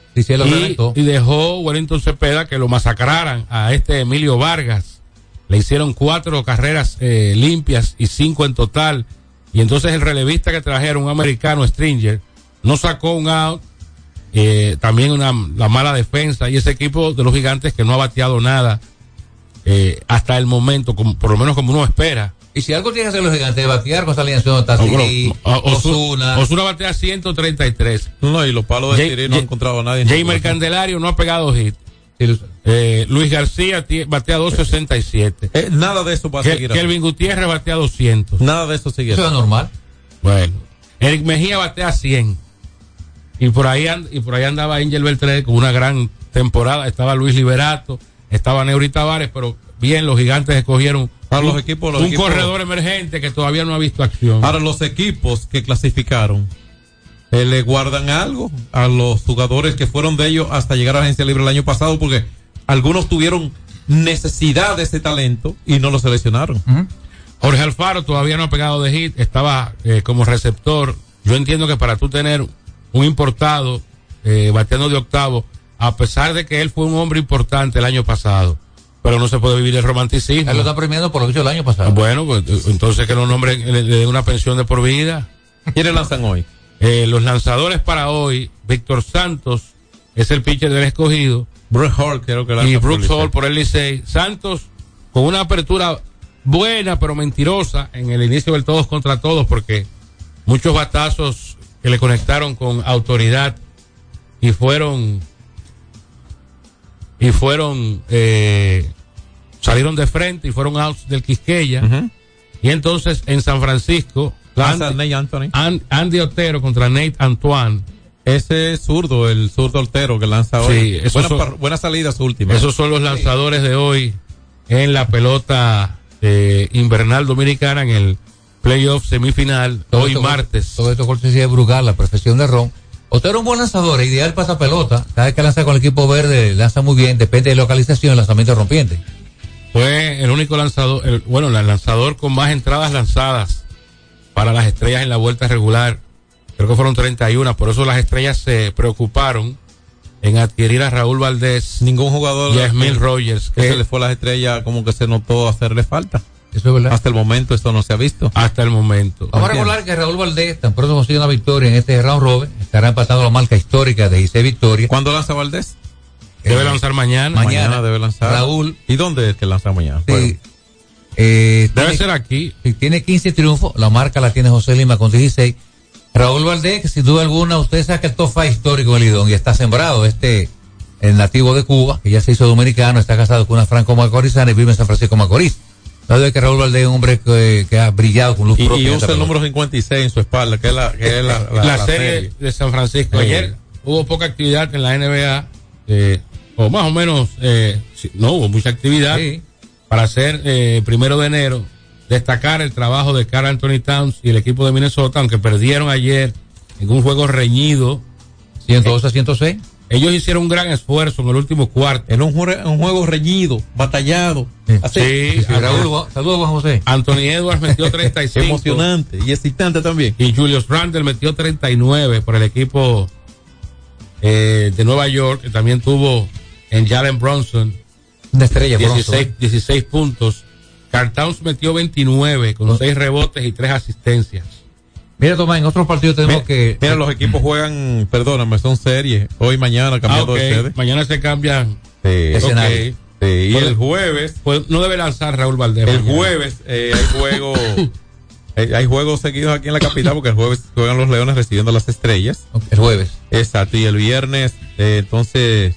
y dejó Wellington Cepeda que lo masacraran a este Emilio Vargas. Le hicieron cuatro carreras eh, limpias y cinco en total. Y entonces el relevista que trajeron, un americano, Stringer, no sacó un out. eh, también una, la mala defensa y ese equipo de los gigantes que no ha bateado nada eh, hasta el momento, como, por lo menos como uno espera. Y si algo tiene que hacer los gigantes, batear con esa alineación de Ozuna. Osuna batea 133. No, y los palos de Siri no han encontrado a nadie. Jamer Candelario no ha pegado hit. Eh, Luis García batea 267. Eh, nada de eso va a Kel- seguir así. Kelvin Gutiérrez batea 200. Nada de eso sigue Eso es normal. Bueno. Eric Mejía batea 100. Y por ahí, and- y por ahí andaba Angel Beltré con una gran temporada. Estaba Luis Liberato, estaba Neuri Tavares, pero bien, los gigantes escogieron Para los un, equipos, los un equipos- corredor emergente que todavía no ha visto acción. Ahora, los equipos que clasificaron, eh, le guardan algo a los jugadores que fueron de ellos hasta llegar a la agencia libre el año pasado, porque algunos tuvieron necesidad de ese talento y no lo seleccionaron. Jorge Alfaro todavía no ha pegado de hit, estaba eh, como receptor. Yo entiendo que para tú tener un importado eh, bateando de octavo, a pesar de que él fue un hombre importante el año pasado, pero no se puede vivir el romanticismo. Él lo está premiando por lo que hizo el año pasado. Bueno, pues eh, entonces que lo nombren, le, le den una pensión de por vida. ¿Quiénes lanzan hoy? Eh, los lanzadores para hoy, Víctor Santos es el pitcher del escogido. Brooks Hall creo que lanza Y Licey. Hall por el Licey. Santos con una apertura buena pero mentirosa en el inicio del todos contra todos porque muchos batazos que le conectaron con autoridad y fueron y fueron eh, salieron de frente y fueron outs del Quisqueya y entonces en San Francisco Andy, Anthony. Andy Otero contra Nate Antoine Ese es zurdo, el zurdo altero que lanza Sí, hoy. esos buena, son- par- buena salida su última. Esos son los lanzadores de hoy en la pelota eh, invernal dominicana en el playoff semifinal, Todo hoy esto- martes. Todo esto cortesía de Brugal, la perfección de Ron. Usted era un buen lanzador, ideal para esa pelota. Cada vez que lanza con el equipo verde, lanza muy bien, depende de localización, lanzamiento rompiente. Fue el único lanzador, el- bueno, el lanzador con más entradas lanzadas para las estrellas en la vuelta regular. Creo que fueron 31, por eso las estrellas se preocuparon en adquirir a Raúl Valdés Ningún jugador y a Rogers, que que se le fue a las estrellas como que se notó hacerle falta. Eso es verdad. Hasta el momento esto no se ha visto. hasta el momento. Vamos a recordar que Raúl Valdés tan pronto consigue una victoria en este round robin, estará empatando la marca histórica de Giselle Victoria. ¿Cuándo lanza Valdés? Debe lanzar mañana. Mañana, debe lanzar. Raúl. ¿Y dónde es que lanza mañana? Sí, eh, Debe tiene- ser aquí. Sí, tiene 15 triunfos, la marca la tiene José Lima con 16. Raúl Valdés, que sin duda alguna, usted saca el top 5 histórico del Lidón y está sembrado este, el nativo de Cuba, que ya se hizo dominicano, está casado con una franco macorizana y vive en San Francisco Macorís. Sabe que Raúl Valdés es un hombre que, que ha brillado con luz Y, propia. y en usa el número 56 en su espalda, que es la, que es la, [LAUGHS] la- la, la serie, de San Francisco. Sí. Ayer hubo poca actividad en la NBA, eh, o más o menos, eh, no hubo mucha actividad Sí. para hacer eh, primero de enero. Destacar el trabajo de Carl Anthony Towns y el equipo de Minnesota, aunque perdieron ayer en un juego reñido. 102 a 106. Ellos hicieron un gran esfuerzo en el último cuarto. En un, jue- un juego reñido, batallado. Así. Sí, saludos Juan José. Anthony Edwards metió [LAUGHS] 35. Emocionante y excitante también. Y Julius Randle metió 39 por el equipo eh, de Nueva York, que también tuvo en Jalen Bronson Una estrella, Bronson. 16, 16 puntos. Carl Towns metió 29 con 6 rebotes y 3 asistencias. Mira, Tomás, en otros partidos tenemos Mira, que. mira, los equipos juegan, perdóname, son series. Hoy, mañana, Ah, cambiando ok. de sede. Mañana se cambian. Sí. Escenario. Y el jueves. Pues no debe lanzar Raúl Valdés. El mañana. jueves eh, hay juego. [LAUGHS] hay, hay juegos seguidos aquí en la capital porque el jueves juegan los Leones recibiendo las estrellas. El jueves. Exacto. Y el viernes, eh, entonces,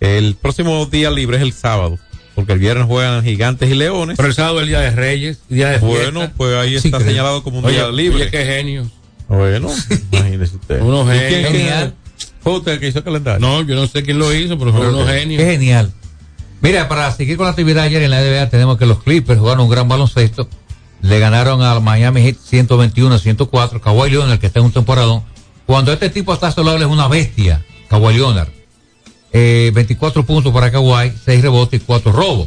el próximo día libre es el sábado. Porque el viernes juegan Gigantes y Leones. Pero el sábado es el día de Reyes, día de Bueno, fiesta. pues ahí Sí, está creo. señalado como un Oye, día libre. Oye, qué genio. Bueno, imagínese usted. Unos ¿Y quién- genios. quién- Genial. Fue usted el que hizo el calendario. No, yo no sé quién lo hizo, pero son unos genios. Qué genial. Mira, para seguir con la actividad ayer en la NBA tenemos que los Clippers jugaron un gran baloncesto. Le ganaron al Miami Heat 121 a 104. Kawhi Leonard, que está en un temporadón. Cuando este tipo está saludable es una bestia, Kawhi Leonard. Eh, 24 puntos para Kawhi, 6 rebotes y 4 robos.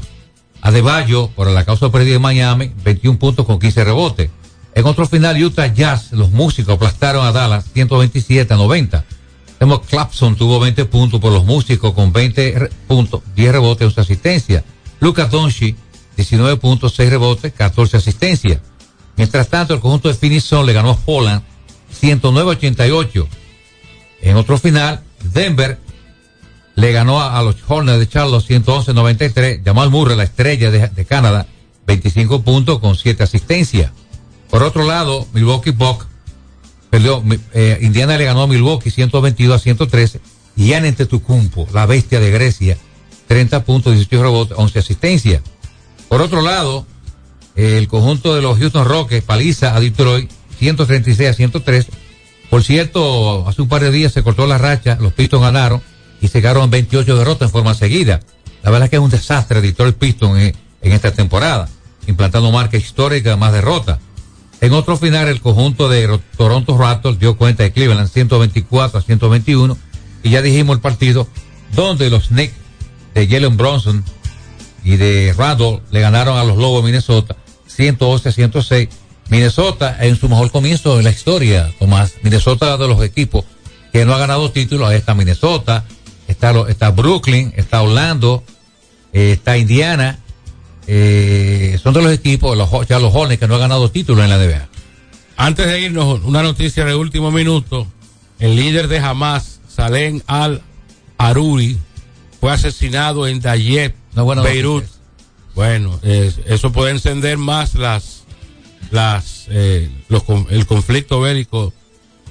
Adebayo, por la causa perdida en Miami, 21 puntos con 15 rebotes. En otro final, Utah Jazz, los músicos aplastaron a Dallas 127 a 90. Tenemos Clapson tuvo 20 puntos por los músicos con 20 re- puntos, 10 rebotes, 11 asistencias. Lucas Donchi, 19 puntos, 6 rebotes, 14 asistencias. Mientras tanto, el conjunto de Phoenix le ganó a Holland 109-88. En otro final, Denver le ganó a, los Hornets de Charlotte 111-93. Jamal Murray, la estrella de, de Canadá, 25 puntos con 7 asistencias. Por otro lado, Milwaukee Bucks perdió, eh, Indiana le ganó a Milwaukee 122 a 113. Y Antetokounmpo, la bestia de Grecia, 30 puntos, 18 rebotes, 11 asistencias. Por otro lado, el conjunto de los Houston Rockets paliza a Detroit 136 a 103. Por cierto, hace un par de días se cortó la racha, los Pistons ganaron y en 28 derrotas en forma seguida. La verdad es que es un desastre Detroit Pistons en, en esta temporada, implantando marca histórica de más derrotas. En otro final, el conjunto de Ro- Toronto Raptors dio cuenta de Cleveland 124 a 121. Y ya dijimos el partido donde los Knicks de Jalen Bronson y de Randall le ganaron a los Lobos de Minnesota 111 a 106. Minnesota en su mejor comienzo en la historia, Tomás. Minnesota de los equipos que no ha ganado títulos. Ahí está Minnesota, está, Brooklyn, está Orlando, eh, está Indiana. eh, son de los equipos, los, ya los Hornets que no han ganado títulos en la NBA. Antes de irnos, una noticia de último minuto. El líder de Hamas, Salem al-Aruri, fue asesinado en Dayeb, buena Beirut. Bueno, es- eso puede encender más las, las, eh, los, el conflicto bélico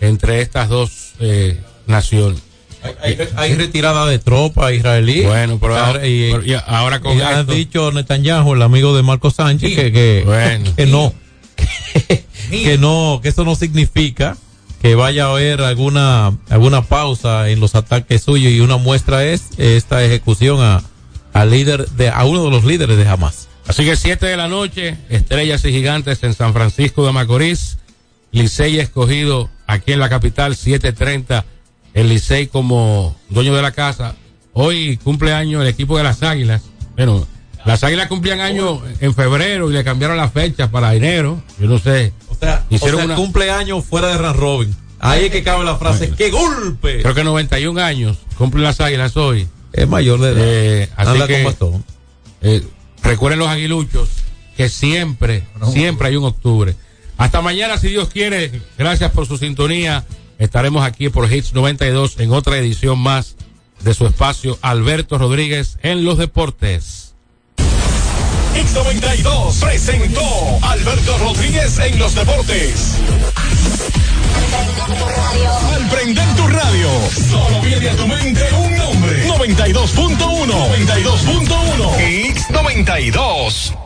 entre estas dos eh, naciones. Hay, hay retirada de tropas israelí. Bueno, pero Ahora- ahora- pero y ahora con y ha dicho Netanyahu, el amigo de Marco Sánchez, que, que, Bueno. que no, [LAUGHS] que no, que eso no significa que vaya a haber alguna, alguna pausa en los ataques suyos y una muestra es esta ejecución a, al líder de, a uno de los líderes de Hamas. Así que 7 de la noche, Estrellas y Gigantes en San Francisco de Macorís, Licey escogido aquí en la capital, 7.30, el Licey como dueño de la casa. Hoy cumple año el equipo de las Águilas. Bueno, las Águilas cumplían año en febrero y le cambiaron la fecha para enero. Yo no sé. O sea, Hicieron o sea, una- cumpleaños fuera de Ran Robin. Ahí es que cabe la frase, ¡qué golpe! Creo que 91 años cumplen las Águilas hoy. Es mayor de edad. Eh, así que con bastón. eh, recuerden los aguiluchos que siempre, siempre hay un octubre. Hasta mañana, si Dios quiere. Gracias por su sintonía. Estaremos aquí por Hits 92 en otra edición más de su espacio Alberto Rodríguez en los deportes. X92 presentó Alberto Rodríguez en los deportes. Al prender tu radio, solo viene a tu mente un nombre. 92.1. 92.1. X92.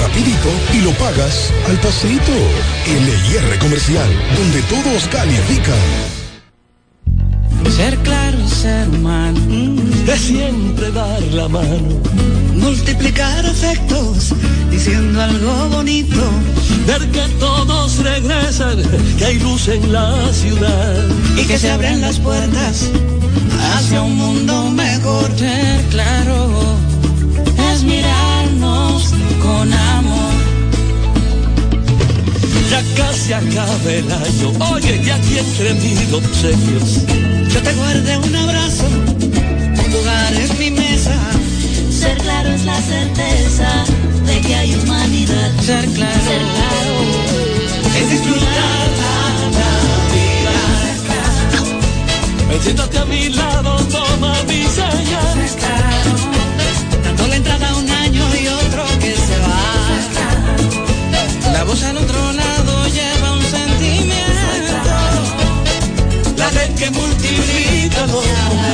rapidito y lo pagas al pasito. LIR Comercial, donde todos califican. Ser claro, ser humano, es siempre dar la mano. Multiplicar afectos, diciendo algo bonito. Ver que todos regresan, que hay luz en la ciudad. Y que se abren las puertas hacia un mundo mejor. Ser claro, es mirarnos Ya casi acaba el año, oye, ya aquí entre mil obsequios. Yo te guardé un abrazo, un lugar en mi mesa. Ser claro es la certeza de que hay humanidad. Ser claro, Ser claro. es disfrutar la vida. Siéntate a mi lado, toma mi señal. Dándole entrada a un año y otro que se va. La voz al otro lado. tienes que multiplicarlo.